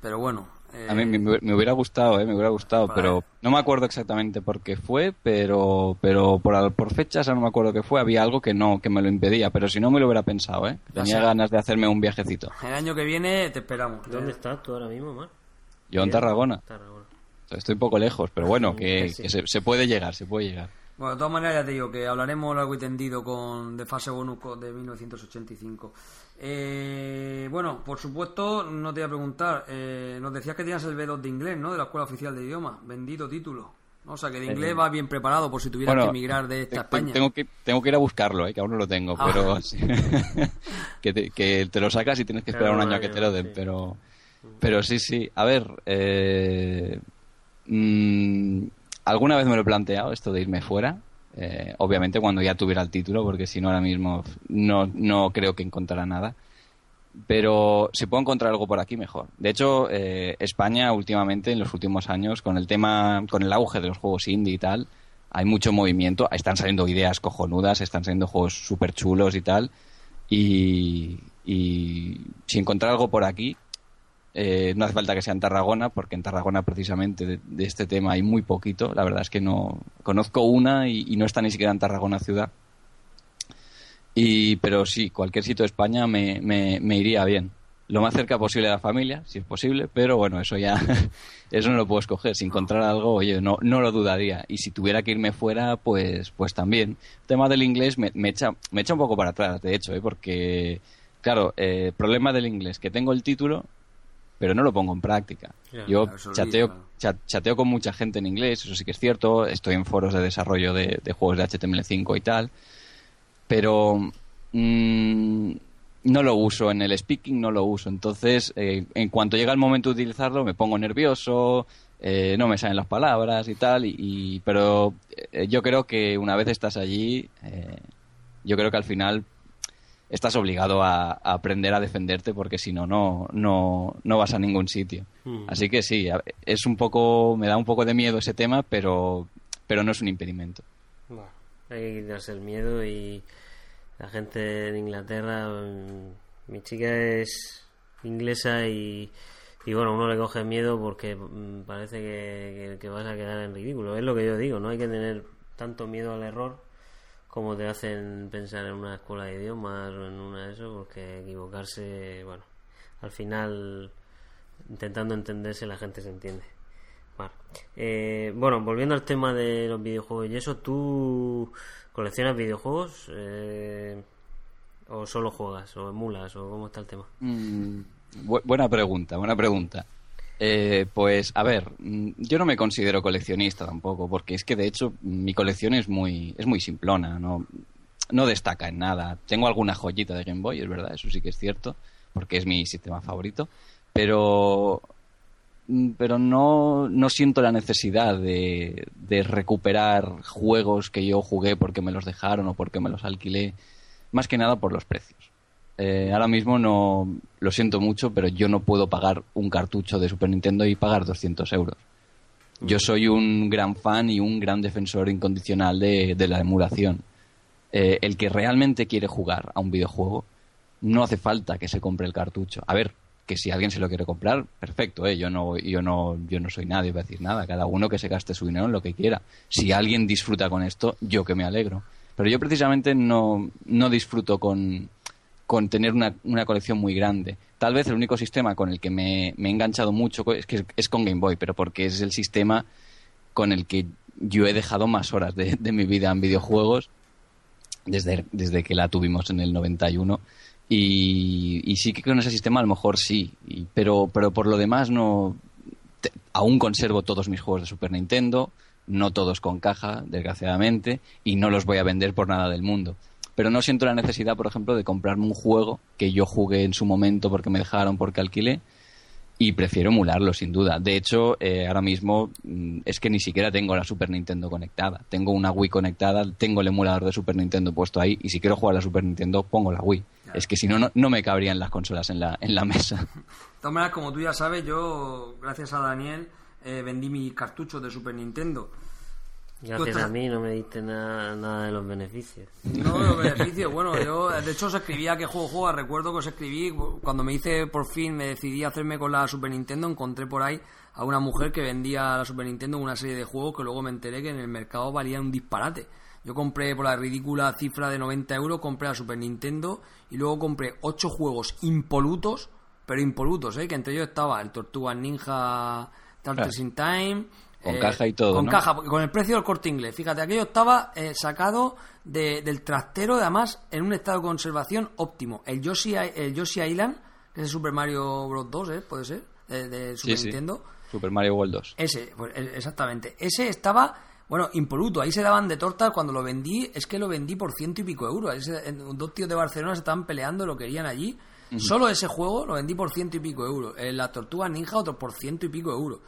pero bueno. eh, A mí me, me hubiera gustado, ¿eh? me hubiera gustado, Vale. pero no me acuerdo exactamente por qué fue, pero pero por, al- por fechas no me acuerdo qué fue, había algo que no que me lo impedía, pero si no me lo hubiera pensado, ¿eh? Tenía ganas de hacerme un viajecito. El año que viene te esperamos. ¿Dónde Eh, estás tú ahora mismo, Mar? Yo en. Tarragona, Tarragona. estoy un poco lejos, pero bueno, que, Sí. que se, se puede llegar, se puede llegar. Bueno, de todas maneras ya te digo que hablaremos largo y tendido con de fase bonus de 1985. Eh, bueno, por supuesto, no te voy a preguntar. eh, nos decías que tenías el B2 de inglés, ¿no? De la Escuela Oficial de Idioma. Bendito título. ¿no? O sea, que de inglés vas bien preparado por si tuvieras Bueno, que emigrar de esta España. Tengo que, tengo que ir a buscarlo, ¿eh? que aún no lo tengo, Ah. pero sí. que, te, que te lo sacas y tienes que esperar Claro, un año a que te lo den, sí. pero, pero sí, sí. A ver, eh, mm, alguna vez me lo he planteado esto de irme fuera, eh, obviamente cuando ya tuviera el título, porque si no ahora mismo no, no creo que encontrara nada. Pero si puedo encontrar algo por aquí, mejor. De hecho, eh, España últimamente, en los últimos años, con el tema, con el auge de los juegos indie y tal, hay mucho movimiento. Están saliendo ideas cojonudas, están saliendo juegos súper chulos y tal. Y, y si encontrar algo por aquí, eh, no hace falta que sea en Tarragona, porque en Tarragona precisamente de, este tema hay muy poquito. La verdad es que no conozco una y, no está ni siquiera en Tarragona ciudad. Y, pero sí, cualquier sitio de España me, me, me iría bien. Lo más cerca posible de la familia, si es posible, pero bueno, eso ya, eso no lo puedo escoger. Si encontrar algo, oye, no, no lo dudaría. Y si tuviera que irme fuera, pues, pues también. El tema del inglés me, me echa, me echa un poco para atrás, de hecho, ¿eh? porque, claro, eh, problema del inglés, que tengo el título, pero no lo pongo en práctica. Yo claro, chateo, digo, claro. chat- chateo con mucha gente en inglés, eso sí que es cierto. Estoy en foros de desarrollo de, de juegos de HTML5 y tal. Pero mm, no lo uso. En el speaking no lo uso. Entonces, eh, en cuanto llega el momento de utilizarlo, me pongo nervioso. eh, no me salen las palabras y tal. Y, y- pero eh, yo creo que una vez estás allí, eh, yo creo que al final estás obligado a, a aprender a defenderte porque si no, no, no, no vas a ningún sitio. Mm. Así que sí, es un poco, me da un poco de miedo ese tema, pero, pero no es un impedimento. Bueno, hay que quitarse el miedo y la gente en Inglaterra, mm, mi chica es inglesa y, y bueno, uno le coge miedo porque mm, parece que, que- que vas a quedar en ridículo. Es lo que yo digo, no hay que tener tanto miedo al error como te hacen pensar en una escuela de idiomas o en una de eso, porque equivocarse, bueno, al final intentando entenderse la gente se entiende. Eh, bueno, volviendo al tema de los videojuegos y eso, ¿tú coleccionas videojuegos eh, o solo juegas o emulas o cómo está el tema? Mm, bu- buena pregunta, buena pregunta. Eh, pues a ver, mm, yo no me considero coleccionista tampoco, porque es que de hecho mi colección es muy, es muy simplona, no, no destaca en nada. Tengo alguna joyita de Game Boy, es verdad, eso sí que es cierto, porque es mi sistema favorito, pero mm, pero no, no siento la necesidad de, de recuperar juegos que yo jugué porque me los dejaron o porque me los alquilé, más que nada por los precios. Eh, ahora mismo no lo siento mucho, pero yo no puedo pagar un cartucho de Super Nintendo y pagar 200 euros. Yo soy un gran fan y un gran defensor incondicional de, de la emulación. Eh, el que realmente quiere jugar a un videojuego, no hace falta que se compre el cartucho. A ver, que si alguien se lo quiere comprar, perfecto, ¿eh? yo, no, yo, no, yo no soy nadie para decir nada. Cada uno que se gaste su dinero en lo que quiera. Si alguien disfruta con esto, yo que me alegro. Pero yo precisamente no, no disfruto con, con tener una, una colección muy grande. Tal vez el único sistema con el que me, me he enganchado mucho es, que es con Game Boy, pero porque es el sistema con el que yo he dejado más horas de, de mi vida en videojuegos desde, desde que la tuvimos en el 91. Y, y sí que con ese sistema a lo mejor sí, pero, pero por lo demás no. te- aún conservo todos mis juegos de Super Nintendo, no todos con caja, desgraciadamente, y no los voy a vender por nada del mundo. Pero no siento la necesidad, por ejemplo, de comprarme un juego que yo jugué en su momento porque me dejaron, porque alquilé, y prefiero emularlo, sin duda. De hecho, eh, ahora mismo mm, es que ni siquiera tengo la Super Nintendo conectada. Tengo una Wii conectada, tengo el emulador de Super Nintendo puesto ahí, y si quiero jugar a la Super Nintendo, pongo la Wii. Es que si no, no, me cabrían las consolas en la, en la mesa. De todas maneras, como tú ya sabes, yo, gracias a Daniel, eh, vendí mis cartuchos de Super Nintendo. Gracias a mí no me diste nada, nada de los beneficios. No los beneficios, bueno, yo de hecho os escribía que juego juega, recuerdo que os escribí cuando me hice por fin, me decidí a hacerme con la Super Nintendo, encontré por ahí a una mujer que vendía la Super Nintendo una serie de juegos que luego me enteré que en el mercado valían un disparate. Yo compré por la ridícula cifra de 90 euros, compré la Super Nintendo y luego compré 8 juegos impolutos, pero impolutos, ¿eh? que entre ellos estaba el Tortuga Ninja Turtles in Time, Con caja y todo, Con ¿no? caja, porque con el precio del corte inglés. Fíjate, aquello estaba eh, sacado de- del trastero, además, en un estado de conservación óptimo. El Yoshi, el Yoshi Island, que es el Super Mario Bros. 2, ¿eh? Puede ser, de, de Super Sí, sí. Nintendo. Super Mario World 2. Ese, pues, e- exactamente. Ese estaba, bueno, impoluto. Ahí se daban de tortas cuando lo vendí. Es que lo vendí por ciento y pico euros. Ahí se- en- dos tíos de Barcelona se estaban peleando, lo querían allí. Solo ese juego lo vendí por ciento y pico euros. En la Tortuga Ninja, otro por ciento y pico euros.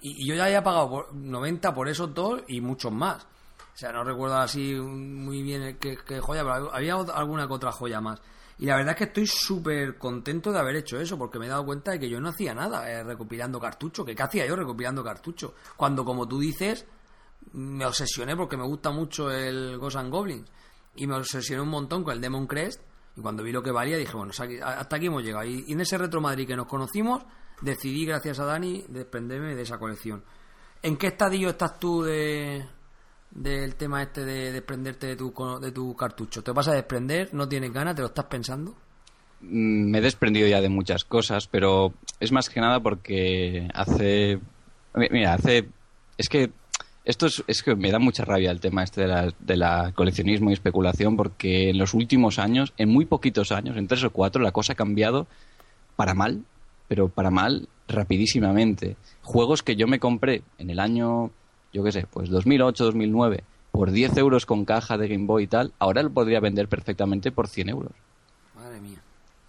Y, yo ya había pagado por 90 por esos dos y muchos más. O sea, no recuerdo así muy bien qué, joya, pero había alguna que otra joya más. Y la verdad es que estoy súper contento de haber hecho eso, porque me he dado cuenta de que yo no hacía nada eh, recopilando cartuchos. ¿Que ¿Qué hacía yo recopilando cartuchos? Cuando, como tú dices, me obsesioné porque me gusta mucho el Ghost and Goblins. Y me obsesioné un montón con el Demon Crest. Y cuando vi lo que valía, dije, bueno, hasta aquí hemos llegado. Y en ese Retro Madrid que nos conocimos, decidí, gracias a Dani, desprenderme de esa colección. ¿En qué estadio estás tú de, del tema este de desprenderte de tu, de tu cartucho? ¿Te vas a desprender? ¿No tienes ganas? ¿Te lo estás pensando? Mm, me he desprendido ya de muchas cosas, pero es más que nada porque hace... Mira, hace... Es que esto es, que me da mucha rabia el tema este de de la, coleccionismo y especulación porque en los últimos años, en muy poquitos años, en tres o cuatro, la cosa ha cambiado para mal, pero para mal rapidísimamente. Juegos que yo me compré en el año, yo qué sé, pues 2008, 2009, por 10 euros con caja de Game Boy y tal, ahora lo podría vender perfectamente por 100 euros. Madre mía.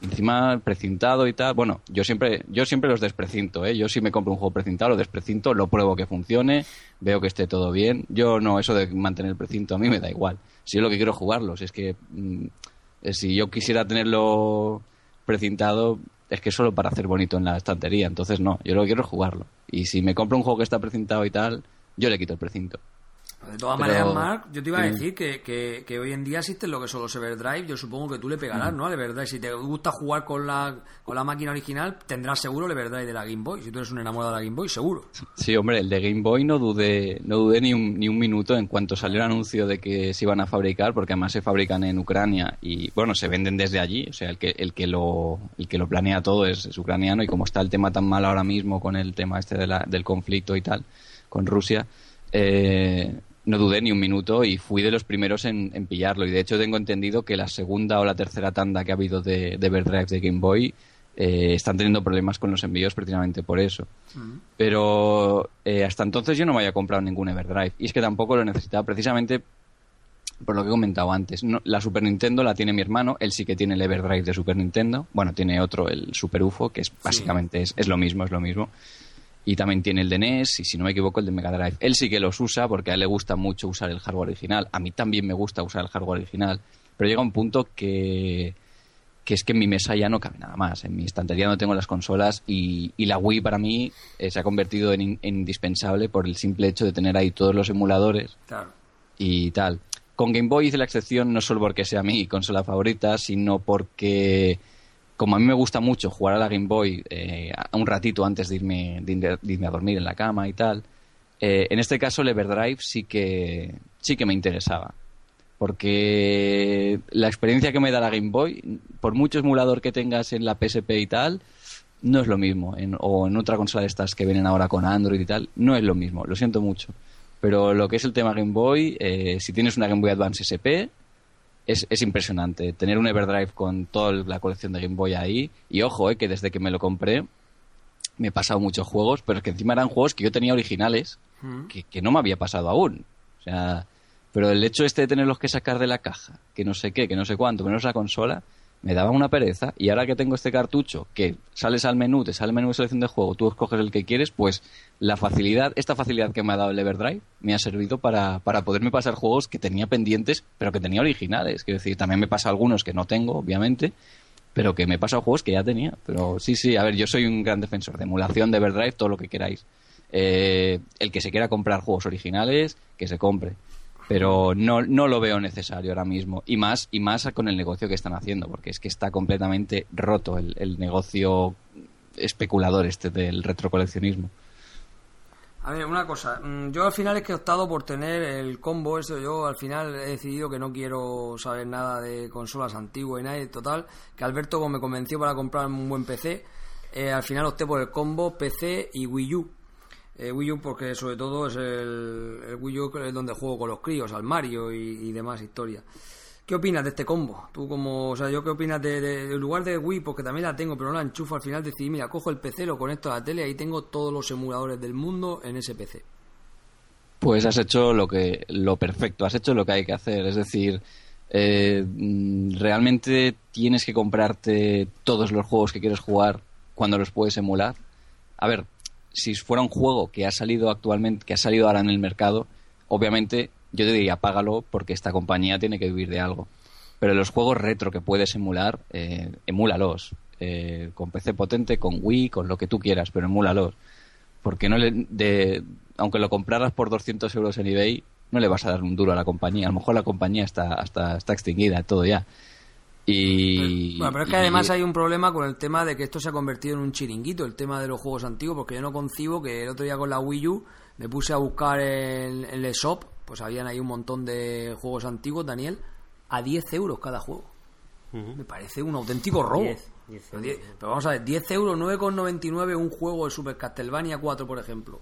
Encima precintado y tal. Bueno, yo siempre, yo siempre los desprecinto, ¿eh? Yo si me compro un juego precintado, lo desprecinto, lo pruebo que funcione, veo que esté todo bien. Yo no, eso de mantener el precinto a mí me da igual. Si yo lo que quiero jugarlo, si es que mm, eh, si yo quisiera tenerlo precintado, es que solo para hacer bonito en la estantería. Entonces no, yo lo que quiero es jugarlo. Y si me compro un juego que está precintado y tal, yo le quito el precinto. De todas maneras, Mark, yo te iba a decir que, que, hoy en día existen lo que son los Everdrive. Yo supongo que tú le pegarás, ¿no? Al Everdrive. Si te gusta jugar con la, con la máquina original, tendrás seguro el Everdrive de la Game Boy. Si tú eres un enamorado de la Game Boy, seguro. Sí, hombre, el de Game Boy no dudé, no dudé ni un, ni un minuto en cuanto salió el anuncio de que se iban a fabricar, porque además se fabrican en Ucrania y, bueno, se venden desde allí. O sea, el que, el que, lo, el que lo planea todo es, ucraniano y como está el tema tan mal ahora mismo con el tema este de la, del conflicto y tal, con Rusia. Eh, no dudé ni un minuto y fui de los primeros en, pillarlo. Y de hecho tengo entendido que la segunda o la tercera tanda que ha habido de, de Everdrive de Game Boy eh, están teniendo problemas con los envíos precisamente por eso. Pero eh, hasta entonces yo no me había comprado ningún Everdrive. Y es que tampoco lo necesitaba precisamente por lo que he comentado antes. la Super Nintendo la tiene mi hermano, él sí que tiene el Everdrive de Super Nintendo. Bueno, tiene otro, el Super UFO, que es básicamente es, es, lo mismo, es lo mismo y también tiene el de NES y si no me equivoco el de Mega Drive. Él sí que los usa porque a él le gusta mucho usar el hardware original. A mí también me gusta usar el hardware original, pero llega un punto que, que es que en mi mesa ya no cabe nada más. En mi estantería no tengo las consolas y, y la Wii para mí eh, se ha convertido en, indispensable por el simple hecho de tener ahí todos los emuladores y tal. Con Game Boy hice la excepción no solo porque sea mi consola favorita, sino porque como a mí me gusta mucho jugar a la Game Boy eh, un ratito antes de irme, de, irme a dormir en la cama y tal, eh, en este caso el Everdrive sí que, sí que me interesaba. Porque la experiencia que me da la Game Boy, por mucho emulador que tengas en la PSP y tal, no es lo mismo. o en otra consola de estas que vienen ahora con Android y tal, no es lo mismo. Lo siento mucho. Pero lo que es el tema Game Boy, eh, si tienes una Game Boy Advance SP, es, impresionante. Tener un Everdrive con toda la colección de Game Boy ahí. Y ojo, eh, que desde que me lo compré me he pasado muchos juegos, pero es que encima eran juegos que yo tenía originales mm. que, que, no me había pasado aún. O sea, pero el hecho este de tenerlos que sacar de la caja, que no sé qué, que no sé cuánto, menos la consola, me daba una pereza y ahora que tengo este cartucho que sales al menú, te sale el menú de selección de juego, tú escoges el que quieres, pues la facilidad, esta facilidad que me ha dado el Everdrive me ha servido para, para poderme pasar juegos que tenía pendientes, pero que tenía originales. Quiero decir, también me pasa algunos que no tengo, obviamente, pero que me he pasado juegos que ya tenía. Pero sí, sí, a ver, yo soy un gran defensor de emulación de Everdrive, todo lo que queráis. Eh, el que se quiera comprar juegos originales, que se compre pero no, no lo veo necesario ahora mismo. Y más y más con el negocio que están haciendo porque es que está completamente roto el, negocio especulador este del retrocoleccionismo. A ver, una cosa, mm, yo al final es que he optado por tener el combo, eso yo al final he decidido que no quiero saber nada de consolas antiguas y nada, total, que Alberto me convenció para comprar un buen PC, eh, al final opté por el combo PC y Wii U, eh, Wii U porque sobre todo es el, Wii U donde juego con los críos, al Mario y, demás historias. ¿Qué opinas de este combo? Tú como, o sea, yo qué opinas de, lugar de Wii, porque también la tengo, pero no la enchufo al final, decidí, mira, cojo el PC, lo conecto a la tele y ahí tengo todos los emuladores del mundo en ese PC. Pues has hecho lo que, lo perfecto, has hecho lo que hay que hacer, es decir, eh, mm, realmente tienes que comprarte todos los juegos que quieres jugar cuando los puedes emular. A ver, si fuera un juego que ha salido actualmente, que ha salido ahora en el mercado, obviamente yo te diría págalo porque esta compañía tiene que vivir de algo. Pero los juegos retro que puedes emular, eh, emúlalos. Eh, con PC potente, con Wii, con lo que tú quieras, pero emúlalos. Porque no le, de, aunque lo compraras por 200 euros en eBay, no le vas a dar un duro a la compañía. A lo mejor la compañía está, hasta, está extinguida, todo ya. Y, bueno, pero es que además hay un problema con el tema de que esto se ha convertido en un chiringuito, el tema de los juegos antiguos, porque yo no concibo que el otro día con la Wii U me puse a buscar el, el shop pues habían ahí un montón de juegos antiguos, Daniel, a 10 euros cada juego. Me parece un auténtico robo. 10, 10 pero, euros. die- pero vamos a ver, 10 euros, 9,99 un juego de Super Castlevania 4, por ejemplo.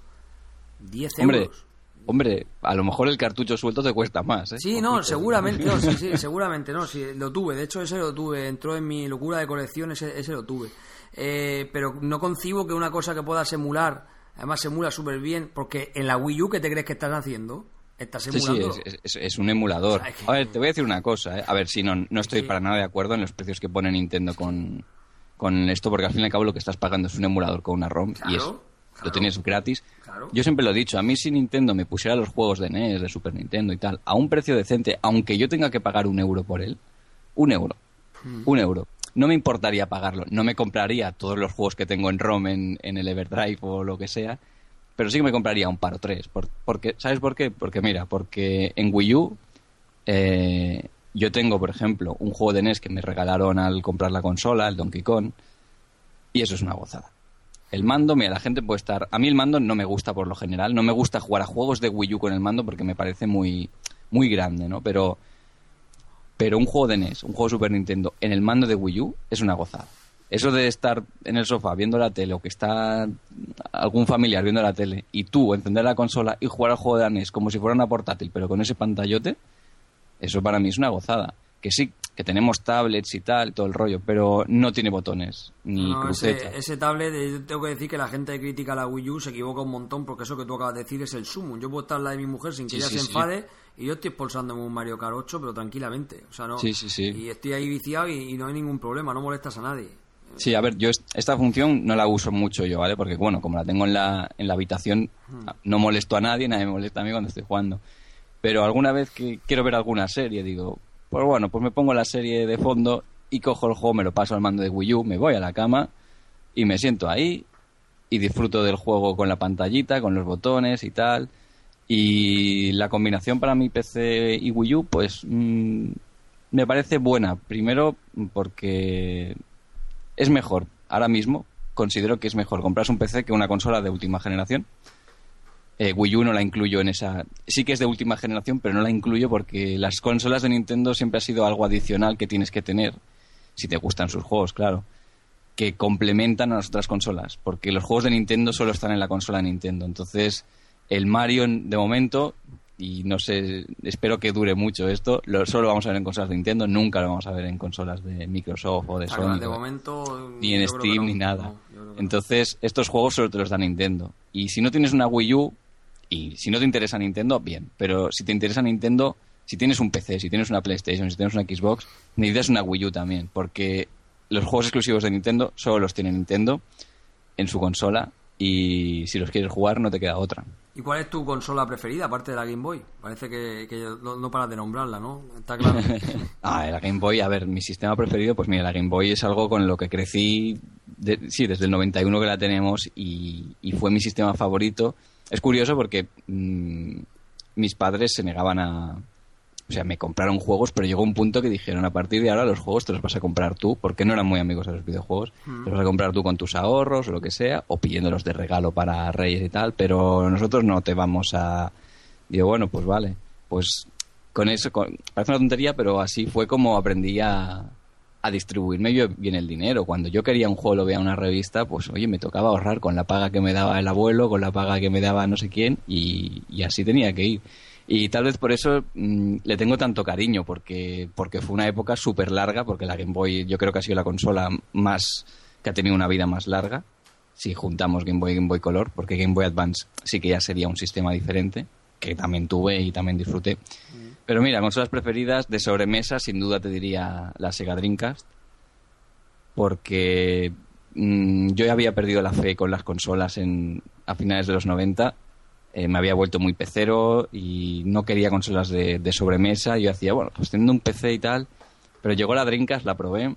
10 Hombre, euros. Hombre, a lo mejor el cartucho suelto te cuesta más, ¿eh? Sí, no, seguramente, no, sí, sí, seguramente no, sí, lo tuve, de hecho ese lo tuve, entró en mi locura de colección, ese, ese lo tuve. Eh, pero no concibo que una cosa que puedas emular, además se emula súper bien, porque en la Wii U, ¿qué te crees que estás haciendo? Estás Sí, sí, emulando. es, es- es un emulador. O sea, que- A ver, te voy a decir una cosa, ¿eh? A ver, si no, no estoy Sí. para nada de acuerdo en los precios que pone Nintendo con, con esto, porque al fin y al cabo lo que estás pagando es un emulador con una ROM y Claro, es, claro. lo tienes gratis. Claro. Yo siempre lo he dicho, a mí si Nintendo me pusiera los juegos de NES, de Super Nintendo y tal, a un precio decente, aunque yo tenga que pagar un euro por él, un euro, Mm. un euro. No me importaría pagarlo, no me compraría todos los juegos que tengo en ROM en, en el Everdrive o lo que sea, pero sí que me compraría un par o tres. Por- porque, ¿Sabes por qué? Porque mira, porque en Wii U eh, yo tengo, por ejemplo, un juego de NES que me regalaron al comprar la consola, el Donkey Kong, y eso es una gozada. El mando, mira, la gente puede estar... A mí el mando no me gusta por lo general, no me gusta jugar a juegos de Wii U con el mando porque me parece muy, muy grande, ¿no? Pero, pero un juego de NES, un juego Super Nintendo en el mando de Wii U es una gozada. Eso de estar en el sofá viendo la tele o que está algún familiar viendo la tele y tú encender la consola y jugar al juego de NES como si fuera una portátil pero con ese pantallote, eso para mí es una gozada. Que sí, que tenemos tablets y tal, todo el rollo, pero no tiene botones ni No, ese, crucetas. ese tablet, eh, yo tengo que decir que la gente que critica la Wii U se equivoca un montón porque eso que tú acabas de decir es el sumo. Yo puedo estar la de mi mujer sin que Sí, ella sí, se sí. enfade y yo estoy expulsándome un Mario Kart 8, pero tranquilamente. O sea, no, Sí, sí, sí. Y estoy ahí viciado y, y no hay ningún problema, no molestas a nadie. Sí, a ver, yo est- esta función no la uso mucho yo, ¿vale? Porque, bueno, como la tengo en la, en la habitación, no molesto a nadie, nadie me molesta a mí cuando estoy jugando. Pero alguna vez que quiero ver alguna serie, digo, pues bueno, pues me pongo la serie de fondo y cojo el juego, me lo paso al mando de Wii U, me voy a la cama y me siento ahí y disfruto del juego con la pantallita, con los botones y tal. Y la combinación para mi PC y Wii U, pues mm, me parece buena. Primero porque es mejor, ahora mismo considero que es mejor comprarse un PC que una consola de última generación. Eh, Wii U no la incluyo en esa. Sí que es de última generación, pero no la incluyo porque las consolas de Nintendo siempre ha sido algo adicional que tienes que tener, si te gustan sus juegos, claro, que complementan a las otras consolas, porque los juegos de Nintendo solo están en la consola de Nintendo. Entonces, el Mario, de momento, y no sé, espero que dure mucho esto, lo, solo lo vamos a ver en consolas de Nintendo, nunca lo vamos a ver en consolas de Microsoft o de Está Sony. de momento. ni en Steam no. ni nada. No, no. Entonces, estos juegos solo te los da Nintendo. Y si no tienes una Wii U, y si no te interesa Nintendo, bien. Pero si te interesa Nintendo, si tienes un PC, si tienes una PlayStation, si tienes una Xbox, necesitas una Wii U también. Porque los juegos exclusivos de Nintendo solo los tiene Nintendo en su consola. Y si los quieres jugar, no te queda otra. ¿Y cuál es tu consola preferida, aparte de la Game Boy? Parece que, que no, no paras de nombrarla, ¿no? Está claro. Ah, la Game Boy, a ver, mi sistema preferido, pues mira, la Game Boy es algo con lo que crecí, de- sí, desde el 91 que la tenemos y, y fue mi sistema favorito. Es curioso porque mm, mis padres se negaban a... O sea, me compraron juegos, pero llegó un punto que dijeron, a partir de ahora los juegos te los vas a comprar tú, porque no eran muy amigos de los videojuegos, te los vas a comprar tú con tus ahorros o lo que sea, o pidiéndolos de regalo para Reyes y tal, pero nosotros no te vamos a... Digo, bueno, pues vale, pues con eso, con- parece una tontería, pero así fue como aprendí a, a distribuirme yo bien el dinero. Cuando yo quería un juego, lo veía en una revista, pues oye, me tocaba ahorrar con la paga que me daba el abuelo, con la paga que me daba no sé quién, y, así tenía que ir. Y tal vez por eso mm, le tengo tanto cariño, porque, porque fue una época súper larga, porque la Game Boy yo creo que ha sido la consola más que ha tenido una vida más larga, si juntamos Game Boy y Game Boy Color, porque Game Boy Advance sí que ya sería un sistema diferente, que también tuve y también disfruté. Pero mira, consolas preferidas de sobremesa, sin duda te diría la Sega Dreamcast, porque mm, yo ya había perdido la fe con las consolas en, a finales de los 90. eh, me había vuelto muy pecero y no quería consolas de, de sobremesa. Yo hacía, bueno, pues teniendo un PC y tal. Pero llegó la Dreamcast, la probé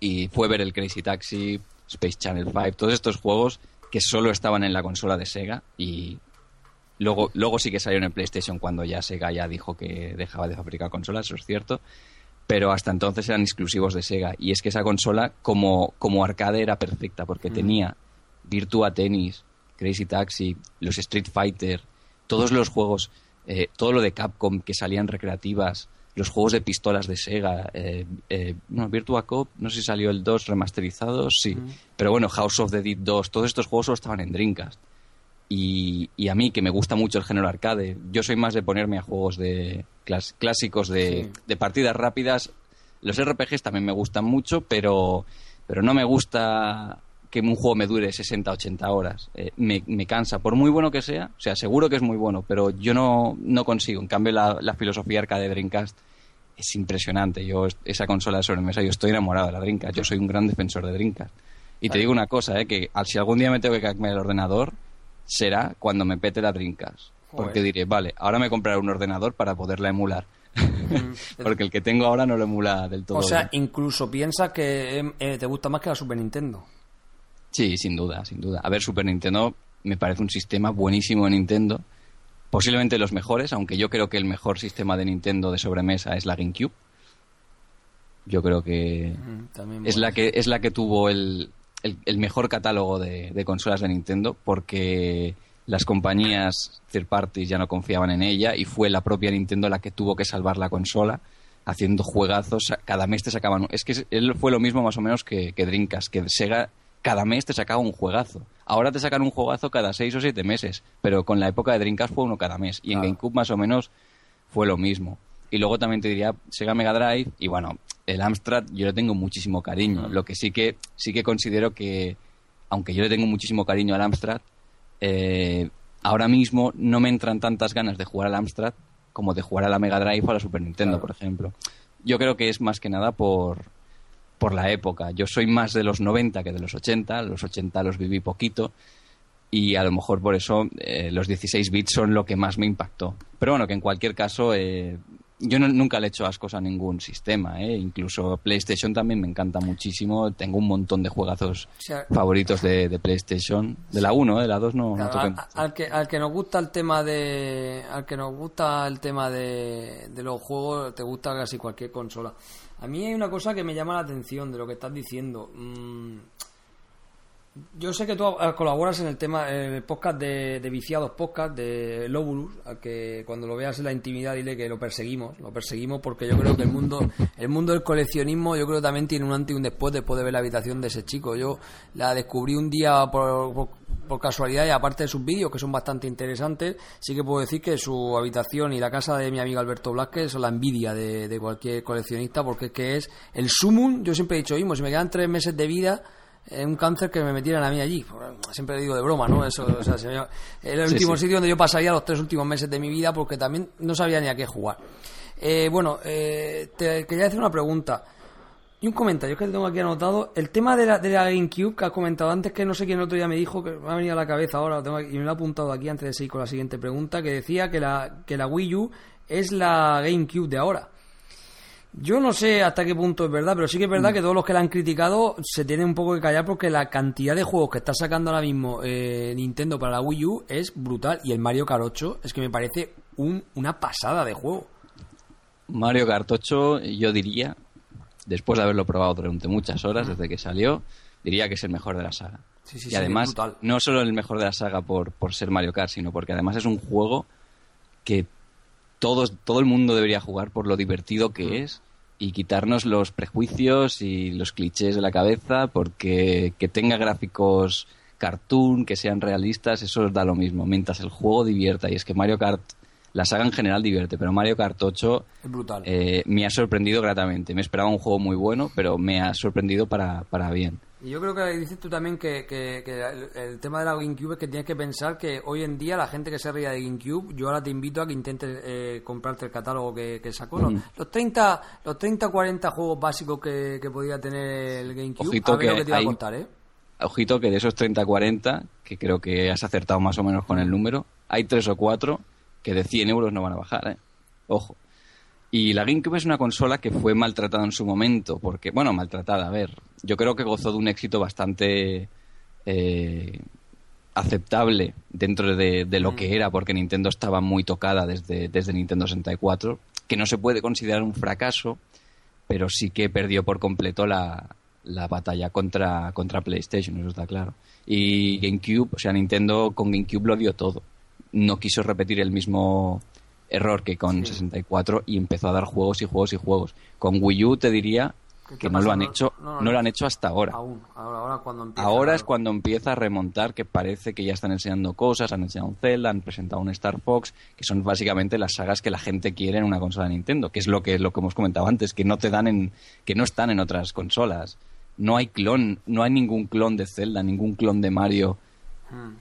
y fue ver el Crazy Taxi, Space Channel 5, todos estos juegos que solo estaban en la consola de Sega y luego, luego sí que salieron en PlayStation cuando ya Sega ya dijo que dejaba de fabricar consolas, eso es cierto, pero hasta entonces eran exclusivos de Sega. Y es que esa consola como, como arcade era perfecta porque tenía Virtua Tennis, Crazy Taxi, los Street Fighter, todos los juegos eh, todo lo de Capcom que salían recreativas, los juegos de pistolas de Sega, eh, eh, no, Virtua Cop, no sé si salió el 2 remasterizado, sí, pero bueno, House of the Dead 2, todos estos juegos solo estaban en Dreamcast. Y, y, a mí, que me gusta mucho el género arcade, yo soy más de ponerme a juegos de clásicos de, de partidas rápidas. Los RPGs también me gustan mucho, pero, pero no me gusta que un juego me dure 60, 80 horas. Eh, me, me, cansa, por muy bueno que sea, o sea, seguro que es muy bueno, pero yo no, no consigo. En cambio, la, la filosofía arcade de Dreamcast es impresionante. Yo, esa consola de sobremesa, yo estoy enamorado de la Dreamcast. Yo soy un gran defensor de Dreamcast. Y te digo una cosa, eh, que si algún día me tengo que cambiar el ordenador, será cuando me pete la Dreamcast. Porque diré, vale, ahora me compraré un ordenador para poderla emular. Porque el que tengo ahora no lo emula del todo. O sea, bien. incluso piensas que eh, te gusta más que la Super Nintendo. Sí, sin duda, sin duda. A ver, Super Nintendo me parece un sistema buenísimo de Nintendo. Posiblemente los mejores, aunque yo creo que el mejor sistema de Nintendo de sobremesa es la GameCube. Yo creo que También es bueno. la que es la que tuvo el, el, el mejor catálogo de, de consolas de Nintendo porque las compañías third parties ya no confiaban en ella y fue la propia Nintendo la que tuvo que salvar la consola haciendo juegazos. Cada mes te sacaban. Es que él fue lo mismo más o menos que, que Dreamcast, que Sega cada mes te sacaba un juegazo. Ahora te sacan un juegazo cada seis o siete meses, pero con la época de Dreamcast fue uno cada mes. Y en. GameCube más o menos fue lo mismo. Y luego también te diría Sega Mega Drive y bueno, el Amstrad yo le tengo muchísimo cariño. Lo que sí que sí que considero que, aunque yo le tengo muchísimo cariño al Amstrad, eh, ahora mismo no me entran tantas ganas de jugar al Amstrad como de jugar a la Mega Drive o a la Super Nintendo, por ejemplo. Yo creo que es más que nada por, por la época. Yo soy más de los 90 que de los 80. Los 80 los viví poquito. Y a lo mejor por eso eh, los 16 bits son lo que más me impactó. Pero bueno, que en cualquier caso, eh, yo no- nunca le he hecho ascos a ningún sistema. eh. Incluso PlayStation también me encanta muchísimo. Tengo un montón de juegazos sea, favoritos de, de PlayStation. De la 1, eh, de la 2 no, Claro, al que al que nos gusta el tema de al que nos gusta el tema de, de los juegos te gusta casi cualquier consola a mí hay una cosa que me llama la atención de lo que estás diciendo Mm, yo sé que tú colaboras en el tema el podcast de, de viciados podcast de Lobulus que cuando lo veas en la intimidad dile que lo perseguimos. Lo perseguimos porque yo creo que el mundo el mundo del coleccionismo yo creo que también tiene un antes y un después después de ver la habitación de ese chico. Yo la descubrí un día por, casualidad y aparte de sus vídeos que son bastante interesantes sí que puedo decir que su habitación y la casa de mi amigo Alberto Blasquez son la envidia de, de cualquier coleccionista porque es que es el sumum yo siempre he dicho mismo si me quedan tres meses de vida eh, un cáncer que me metieran a mí allí. Siempre digo de broma, ¿no? Eso, o sea, se me- era el Sí, último sí. sitio donde yo pasaría los tres últimos meses de mi vida porque también no sabía ni a qué jugar. Eh, bueno, eh, te quería hacer una pregunta y un comentario que tengo aquí anotado. El tema de la, de la GameCube que has comentado antes, que no sé quién el otro día me dijo, que me ha venido a la cabeza ahora, lo tengo aquí, y me lo he apuntado aquí antes de seguir con la siguiente pregunta, que decía que la, que la Wii U es la GameCube de ahora. Yo no sé hasta qué punto es verdad, pero sí que es verdad que todos los que la han criticado se tienen un poco que callar porque la cantidad de juegos que está sacando ahora mismo eh, Nintendo para la Wii U es brutal. Y el Mario Kart 8 es que me parece un- una pasada de juego. Mario Kart 8, yo diría, después de haberlo probado durante muchas horas desde que salió, diría que es el mejor de la saga. Sí, sí, y sí, además, no solo el mejor de la saga por, por ser Mario Kart, sino porque además es un juego que todos, todo el mundo debería jugar por lo divertido que es y quitarnos los prejuicios y los clichés de la cabeza porque que tenga gráficos cartoon, que sean realistas, eso da lo mismo, mientras el juego divierta. Y es que Mario Kart, la saga en general divierte, pero Mario Kart 8 Es brutal. eh, me ha sorprendido gratamente. Me esperaba un juego muy bueno, pero me ha sorprendido para, para bien. Y yo creo que dices tú también que, que- que el, el tema de la GameCube es que tienes que pensar que hoy en día la gente que se ría de GameCube, yo ahora te invito a que intentes eh, comprarte el catálogo que, que sacó. Los, los 30 los 30 40 juegos básicos que, que podía tener el GameCube, Ojito a ver lo que te iba hay- a contar, ¿eh? Ojito que de esos 30-40, que creo que has acertado más o menos con el número, hay tres o cuatro que de 100 euros no van a bajar, ¿eh? Ojo. Y la GameCube es una consola que fue maltratada en su momento, porque, bueno, maltratada, a ver, yo creo que gozó de un éxito bastante eh, aceptable dentro de, de lo que era, porque Nintendo estaba muy tocada desde, desde Nintendo 64, que no se puede considerar un fracaso, pero sí que perdió por completo la, la batalla contra, contra PlayStation, eso está claro. Y GameCube, o sea, Nintendo con GameCube lo dio todo. No quiso repetir el mismo error que con 64 y empezó a dar juegos y juegos y juegos. Con Wii U te diría ¿Qué que no lo han hecho, No, no, no no. lo han hecho hasta ahora. Aún, ahora, ahora cuando empieza. Ahora es cuando empieza a remontar, que parece que ya están enseñando cosas, han enseñado un Zelda, han presentado un Star Fox, que son básicamente las sagas que la gente quiere en una consola de Nintendo, que es lo que lo que hemos comentado antes, que no te dan en, que no están en otras consolas. No hay clon, no hay ningún clon de Zelda, ningún clon de Mario todas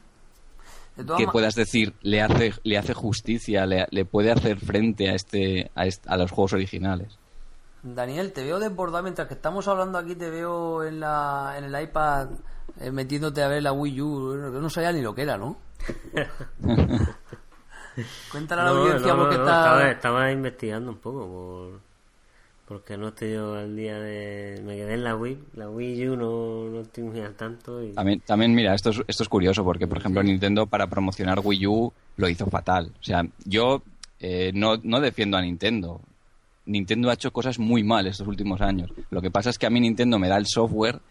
que puedas decir le hace le hace justicia, le, le puede hacer frente a este a, a los juegos originales. Daniel, te veo desbordado mientras que estamos hablando aquí, te veo en, la, en el iPad eh, metiéndote a ver la Wii U. Yo no sabía ni lo que era, ¿no? Cuéntale a la No, audiencia no, porque no, está... estaba, estaba investigando un poco por porque no estoy yo al día de me quedé en la Wii la Wii U no, no estoy muy al tanto y También, también mira, esto es, esto es curioso porque, por ejemplo, Nintendo para promocionar Wii U lo hizo fatal. O sea, yo eh, no, no defiendo a Nintendo. Nintendo ha hecho cosas muy mal estos últimos años. Lo que pasa es que a mí Nintendo me da el software,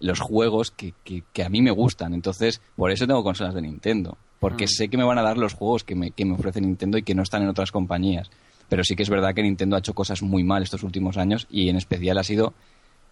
los juegos que, que, que a mí me gustan. Entonces, por eso tengo consolas de Nintendo. Porque sé que me van a dar los juegos que me, que me ofrece Nintendo y que no están en otras compañías. Pero sí que es verdad que Nintendo ha hecho cosas muy mal estos últimos años y en especial ha sido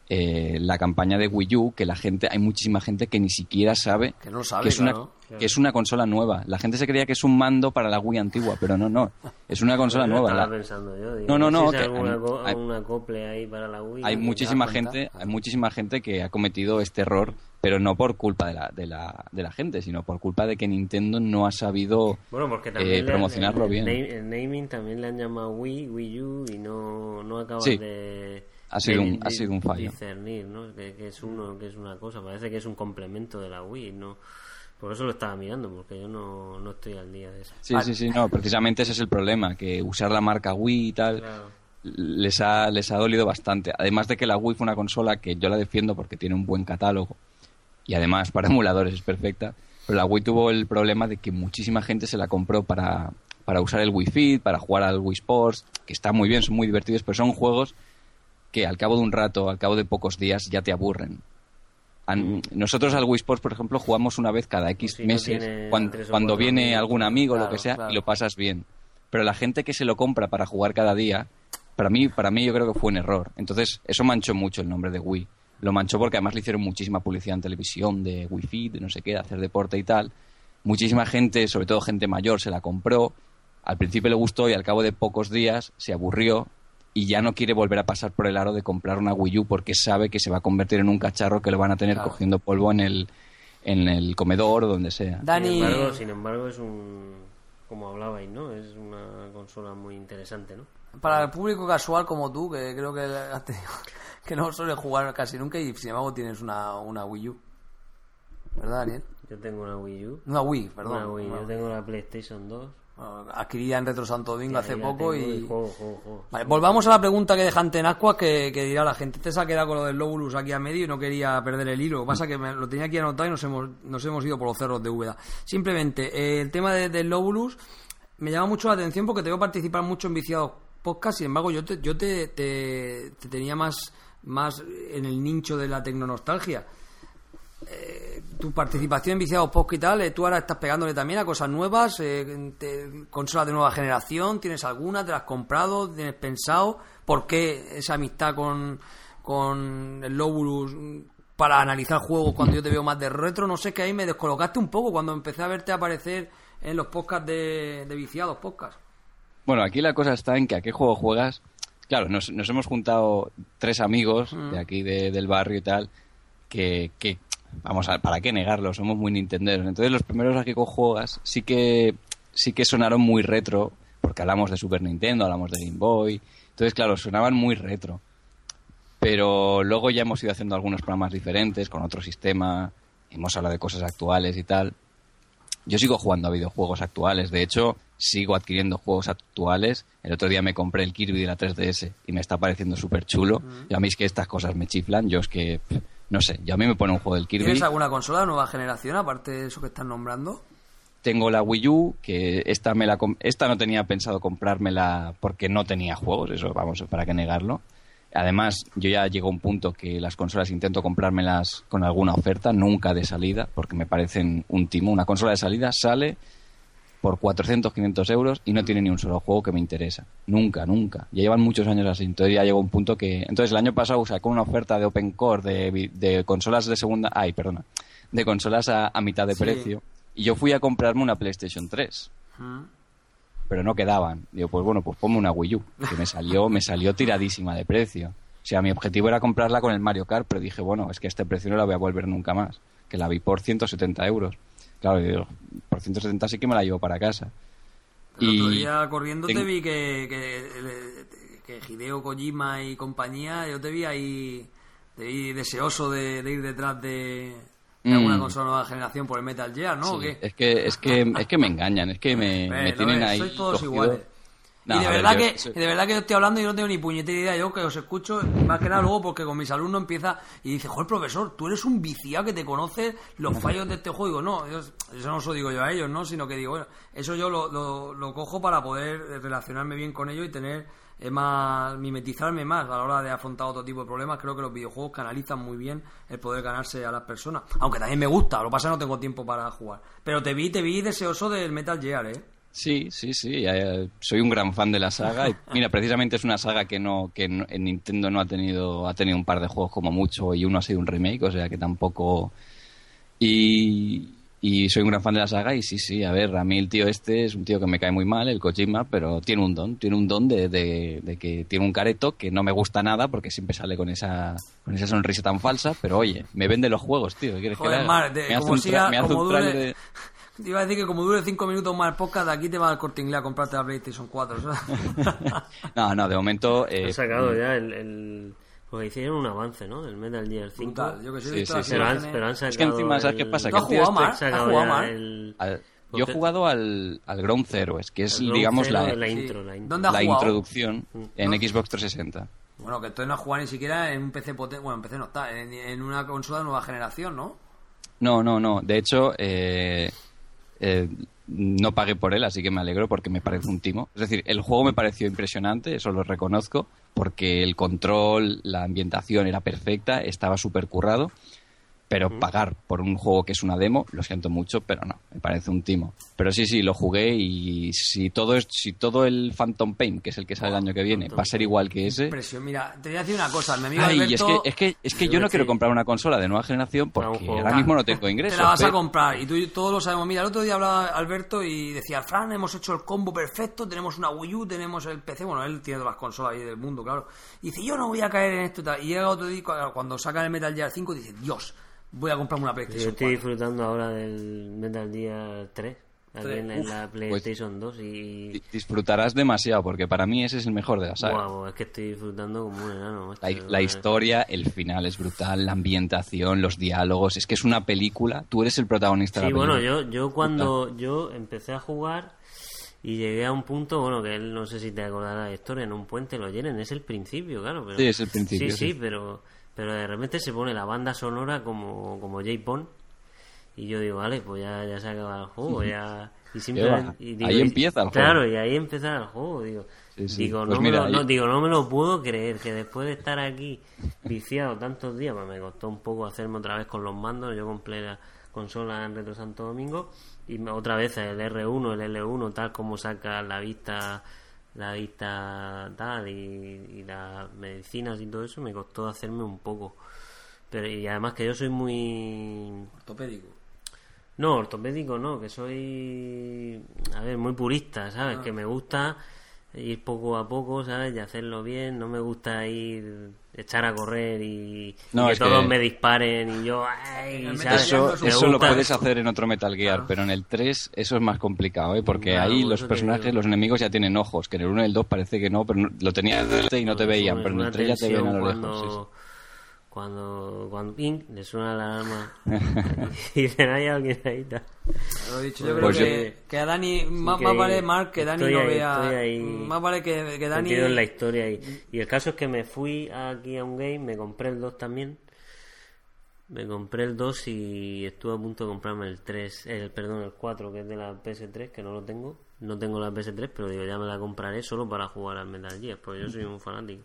eh, la campaña de Wii U, que la gente, hay muchísima gente que ni siquiera sabe Que no lo sabe, que es, una, que es una consola nueva. La gente se creía que es un mando para la Wii antigua, pero no, no. Es una consola nueva. estaba La- pensando yo digo, No, no, no, que alguna, hay- co- hay- algún acople ahí para la Wii hay ¿no? muchísima gente, hay muchísima gente que ha cometido este error, pero no por culpa de la, de la, de la gente, sino por culpa de que Nintendo no ha sabido Bueno, porque eh, también le- promocionarlo el, bien. el naming también le han llamado Wii, Wii U y no, no acaba Sí. de, Ha sido de- un- ha sido un fallo. discernir, ¿no? Que, que es uno, que es una cosa, parece que es un complemento de la Wii, no. Por eso lo estaba mirando, porque yo no, no estoy al día de eso. Sí, sí, sí, no, precisamente ese es el problema, que usar la marca Wii y tal Claro. les ha, les ha dolido bastante. Además de que la Wii fue una consola que yo la defiendo porque tiene un buen catálogo y además para emuladores es perfecta, pero la Wii tuvo el problema de que muchísima gente se la compró para, para usar el Wii Fit, para jugar al Wii Sports, que está muy bien, son muy divertidos, pero son juegos que al cabo de un rato, al cabo de pocos días, ya te aburren. An- Nosotros al Wii Sports, por ejemplo, jugamos una vez cada X Pues si meses, cuando, viene amigos. algún amigo o lo que sea, claro. y lo pasas bien. Pero la gente que se lo compra para jugar cada día, para mí, para mí yo creo que fue un error. Entonces, eso manchó mucho el nombre de Wii. Lo manchó porque además le hicieron muchísima publicidad en televisión de Wii Fit, de no sé qué, de hacer deporte y tal. Muchísima gente, sobre todo gente mayor, se la compró. Al principio le gustó y al cabo de pocos días se aburrió y ya no quiere volver a pasar por el aro de comprar una Wii U porque sabe que se va a convertir en un cacharro que lo van a tener Claro. cogiendo polvo en el, en el comedor o donde sea. Dani, Sin embargo, sin embargo, es un. Como hablabais, ¿no? Es una consola muy interesante, ¿no? Para el público casual como tú, que creo que que no suele jugar casi nunca y sin embargo tienes una, una Wii U. ¿Verdad, Daniel? Yo tengo una Wii U. Una Wii, perdón. Una Wii. Yo tengo la PlayStation 2. bueno, adquirida en Retro Santo Domingo hace poco tengo y... juego, juego, juego. Vale, volvamos a la pregunta que deja en Ascuas que, que dirá la gente. Este se ha quedado con lo del Lobulus aquí a medio y no quería perder el hilo. Lo que pasa que me, lo tenía aquí anotado y nos hemos, nos hemos ido por los cerros de Úbeda. Simplemente, eh, el tema de- del Lobulus me llama mucho la atención porque te veo participar mucho en Viciados Podcast. Sin embargo, yo te, yo te, te- te tenía más, más en el nicho de la tecnonostalgia. Eh, tu participación en Viciados Podcast y tal, eh, tú ahora estás pegándole también a cosas nuevas, eh, consolas de nueva generación, ¿tienes alguna? ¿Te las has comprado? ¿Tienes pensado? ¿Por qué esa amistad con, con el Lobulus para analizar juegos cuando yo te veo más de retro? No sé, que ahí me descolocaste un poco cuando empecé a verte aparecer en los podcasts de, de Viciados Podcast. Bueno, aquí la cosa está en que a qué juego juegas. Claro, nos, nos hemos juntado tres amigos de aquí de- del barrio y tal, que, que, vamos a para qué negarlo, somos muy nintenderos. Entonces los primeros a que juegas sí que sí que sonaron muy retro, porque hablamos de Super Nintendo, hablamos de Game Boy. Entonces, claro, sonaban muy retro. Pero luego ya hemos ido haciendo algunos programas diferentes, con otro sistema, hemos hablado de cosas actuales y tal. Yo sigo jugando a videojuegos actuales. De hecho, sigo adquiriendo juegos actuales. El otro día me compré el Kirby de la 3DS y me está pareciendo súper chulo. Y a mí es que estas cosas me chiflan. Yo es que, no sé, yo a mí me pone un juego del Kirby. ¿Tienes alguna consola de nueva generación aparte de eso que estás nombrando? Tengo la Wii U, que esta, me la, esta no tenía pensado comprármela porque no tenía juegos, eso vamos, para qué negarlo. Además, yo ya llego a un punto que las consolas intento comprármelas con alguna oferta, nunca de salida, porque me parecen un timo. Una consola de salida sale por 400, 500 euros y no tiene ni un solo juego que me interesa. Nunca, nunca. Ya llevan muchos años así. Entonces ya llegó un punto que... Entonces el año pasado sacó una oferta de Open Core de, de consolas de segunda... Ay, perdona. De consolas a, a mitad de Sí. precio. Y yo fui a comprarme una PlayStation 3 Mm. pero no quedaban. Digo, pues bueno, pues ponme una Wii U, que me salió, me salió tiradísima de precio. O sea, mi objetivo era comprarla con el Mario Kart, pero dije, bueno, es que a este precio no la voy a volver nunca más. Que la vi por 170 euros. Claro, y digo, por 170 sí que me la llevo para casa. El otro Y día corriendo te vi que, que, que Hideo Kojima y compañía, yo te vi ahí, te vi deseoso de, de ir detrás de, de Mm. alguna consola nueva generación por el Metal Gear, ¿no? ¿O Sí, qué? es que es que es que me engañan, es que me, tienen eh, ahí sois todos cogido. iguales. No, y de ver, verdad yo- que de verdad que yo estoy hablando y no tengo ni puñetera idea. Yo que os escucho más que nada luego porque con mis alumnos empieza y dice joder profesor tú eres un viciado que te conoces los fallos de este juego digo no yo- eso no lo digo yo a ellos no sino que digo bueno eso yo lo, lo, lo cojo para poder relacionarme bien con ellos y tener eh, más mimetizarme más a la hora de afrontar otro tipo de problemas. Creo que los videojuegos canalizan muy bien el poder ganarse a las personas aunque también me gusta lo que pasa es que no tengo tiempo para jugar. Pero te vi te vi deseoso del Metal Gear eh Sí, sí, sí. eh, soy un gran fan de la saga. Y mira, precisamente es una saga que no, que no- en Nintendo no ha tenido, ha tenido un par de juegos como mucho y uno ha sido un remake, o sea que tampoco. Y, y soy un gran fan de la saga y sí, sí, a ver, a mí el tío este es un tío que me cae muy mal, el Kojima, pero tiene un don, tiene un don de, de, de que tiene un careto que no me gusta nada porque siempre sale con esa, con esa sonrisa tan falsa, pero oye, me vende los juegos, tío. ¿qué quieres que le Joder, haga? Mar, de- me hace como un, tra- siga- me hace como un dure- de- Te iba a decir que como dure cinco minutos más el podcast, de aquí te va al corte inglés a comprarte la PlayStation 4. ¿sabes? No, no, de momento... eh, Han sacado ya el, el- Porque hicieron un avance, ¿no? Del Metal Gear 5. Brutal, yo que sé, he Sí, sí, sí. Pero han, pero han sacado Es que encima, ¿sabes qué el- pasa? ¿Tú has jugado, Mar? ¿Has jugado, Mar? el- Al- yo he jugado al, al Ground Zero, es que es, el digamos, Zero la, la Sí. intro. La intro. ¿Dónde has la introducción en No. Xbox 360. Bueno, que entonces no has jugado ni siquiera en un PC potente. Bueno, en PC no está, en, en una consola de nueva generación, ¿no? No, no, no. De hecho, eh, eh, no pagué por él, así que me alegro porque me parece un timo. Es decir, el juego me pareció impresionante, eso lo reconozco, porque el control, la ambientación era perfecta, estaba súper currado. Pero pagar por un juego que es una demo, lo siento mucho, pero no, me parece un timo. Pero sí, sí, lo jugué y si todo es, si todo el Phantom Pain, que es el que sale el año que viene, va a ser igual que ese, Impresión. Mira, te voy a decir una cosa. Mi amigo Ay, Alberto... es que, es que, es que yo no quiero comprar una consola de nueva generación porque ahora mismo no tengo ingresos. Te la vas a pero- comprar y tú y todos lo sabemos. Mira, el otro día hablaba Alberto y decía, Fran, hemos hecho el combo perfecto, tenemos una Wii U, tenemos el PC, bueno, él tiene todas las consolas ahí del mundo, claro. Y dice, yo no voy a caer en esto y tal. Y llega otro día, cu- cuando sacan el Metal Gear 5, dice, Dios, voy a comprarme una Yo PlayStation estoy 4. disfrutando ahora del Metal Gear 3. Aquí Tres. en, en la PlayStation 2 y... Di- Disfrutarás demasiado porque para mí ese es el mejor de la saga. Guau, es que estoy disfrutando como un enano. La, la historia, el final es brutal, la ambientación, los diálogos, es que es una película, tú eres el protagonista de Sí, la bueno, película. yo, yo cuando yo empecé a jugar y llegué a un punto, bueno, que él no sé si te acordarás de la historia, en un puente lo llenen, es el principio, claro. Pero, Sí, es el principio, Sí, sí, sí. pero, pero de repente se pone la banda sonora como, como J. Bond y yo digo, vale, pues ya, ya se acaba el juego, ya... Y simplemente, y digo, ahí empieza el juego. Claro, y ahí empieza el juego, digo. Sí, sí. Digo, Pues no mira, me lo, no, digo, no me lo puedo creer que después de estar aquí viciado tantos días, pues me costó un poco hacerme otra vez con los mandos. Yo compré la consola en Retro Santo Domingo y otra vez el R1, el L1, tal como saca la vista, la vista tal y, y las medicinas y todo eso, me costó hacerme un poco. Pero y además que yo soy muy Ortopédico. no, ortopédico no, que soy, a ver, muy purista, ¿sabes? Ah. Que me gusta ir poco a poco, ¿sabes? Y hacerlo bien, no me gusta ir, echar a correr y, No, y que todos que- me disparen y yo, ¡ay! El ¿sabes? Eso, eso lo puedes hacer en otro Metal Gear, pero en el 3 eso es más complicado, ¿eh? porque Claro, ahí por los personajes, los enemigos ya tienen ojos, que en el 1 y el 2 parece que no, pero no- lo tenías delante y no te Es veían, una- pero en el 3 ya te ven a lo cuando, lejos. sí, sí. Cuando, cuando ping, le suena la alarma y dicen, hay alguien ahí. tal". Lo he dicho, yo Pues creo yo- que, que a Dani, más, que más vale Mark que Dani no ahí, vea. ahí más vale que, que Dani. en la historia y, y el caso es que me fui aquí a un game me compré el 2 también me compré el 2 y estuve a punto de comprarme el 3 el perdón el 4 que es de la PS3 que no lo tengo no tengo la PS3 pero digo ya me la compraré solo para jugar al Metal Gear porque yo soy un fanático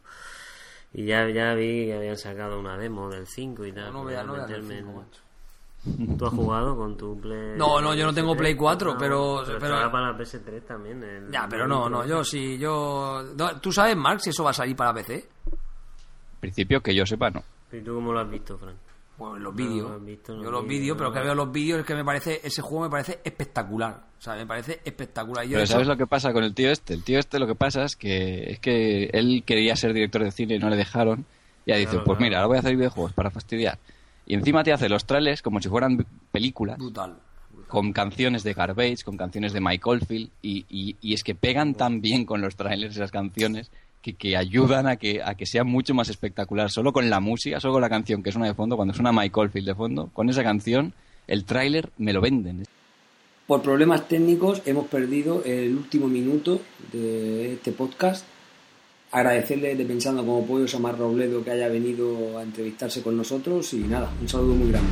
y ya, ya vi que habían sacado una demo del 5 y tal No, no vea, no el meterme en-. ¿Tú has jugado con tu Play? No, no, yo no tengo PS3? Play 4, No, pero- pero- estará para la PS3 también. el- Ya, pero no, no, yo sí, yo... no, ¿Tú sabes, Mark, si eso va a salir para PC? En principio, que yo sepa, no. ¿Y tú cómo lo has visto, Fran? Bueno, en los No, vídeos. en yo los vídeos, pero no. que veo los vídeos es que me parece, ese juego me parece espectacular. O sea, me parece espectacular. Yo Pero ¿sabes lo que pasa con el tío este? El tío este lo que pasa es que es que él quería ser director de cine y no le dejaron. Y ya dice, Claro, pues claro. mira, ahora voy a hacer videojuegos para fastidiar. Y encima te hace los trailers como si fueran películas, Brutal. con canciones de Garbage, con canciones de Mike Oldfield, y, y, y es que pegan tan bien con los trailers esas canciones que, que ayudan a que, a que sea mucho más espectacular. Solo con la música, solo con la canción que suena de fondo, cuando suena Mike Oldfield de fondo, con esa canción, el tráiler me lo venden. Por problemas técnicos hemos perdido el último minuto de este podcast. Agradecerle de Pensando como Pollo a Robledo que haya venido a entrevistarse con nosotros y nada, un saludo muy grande.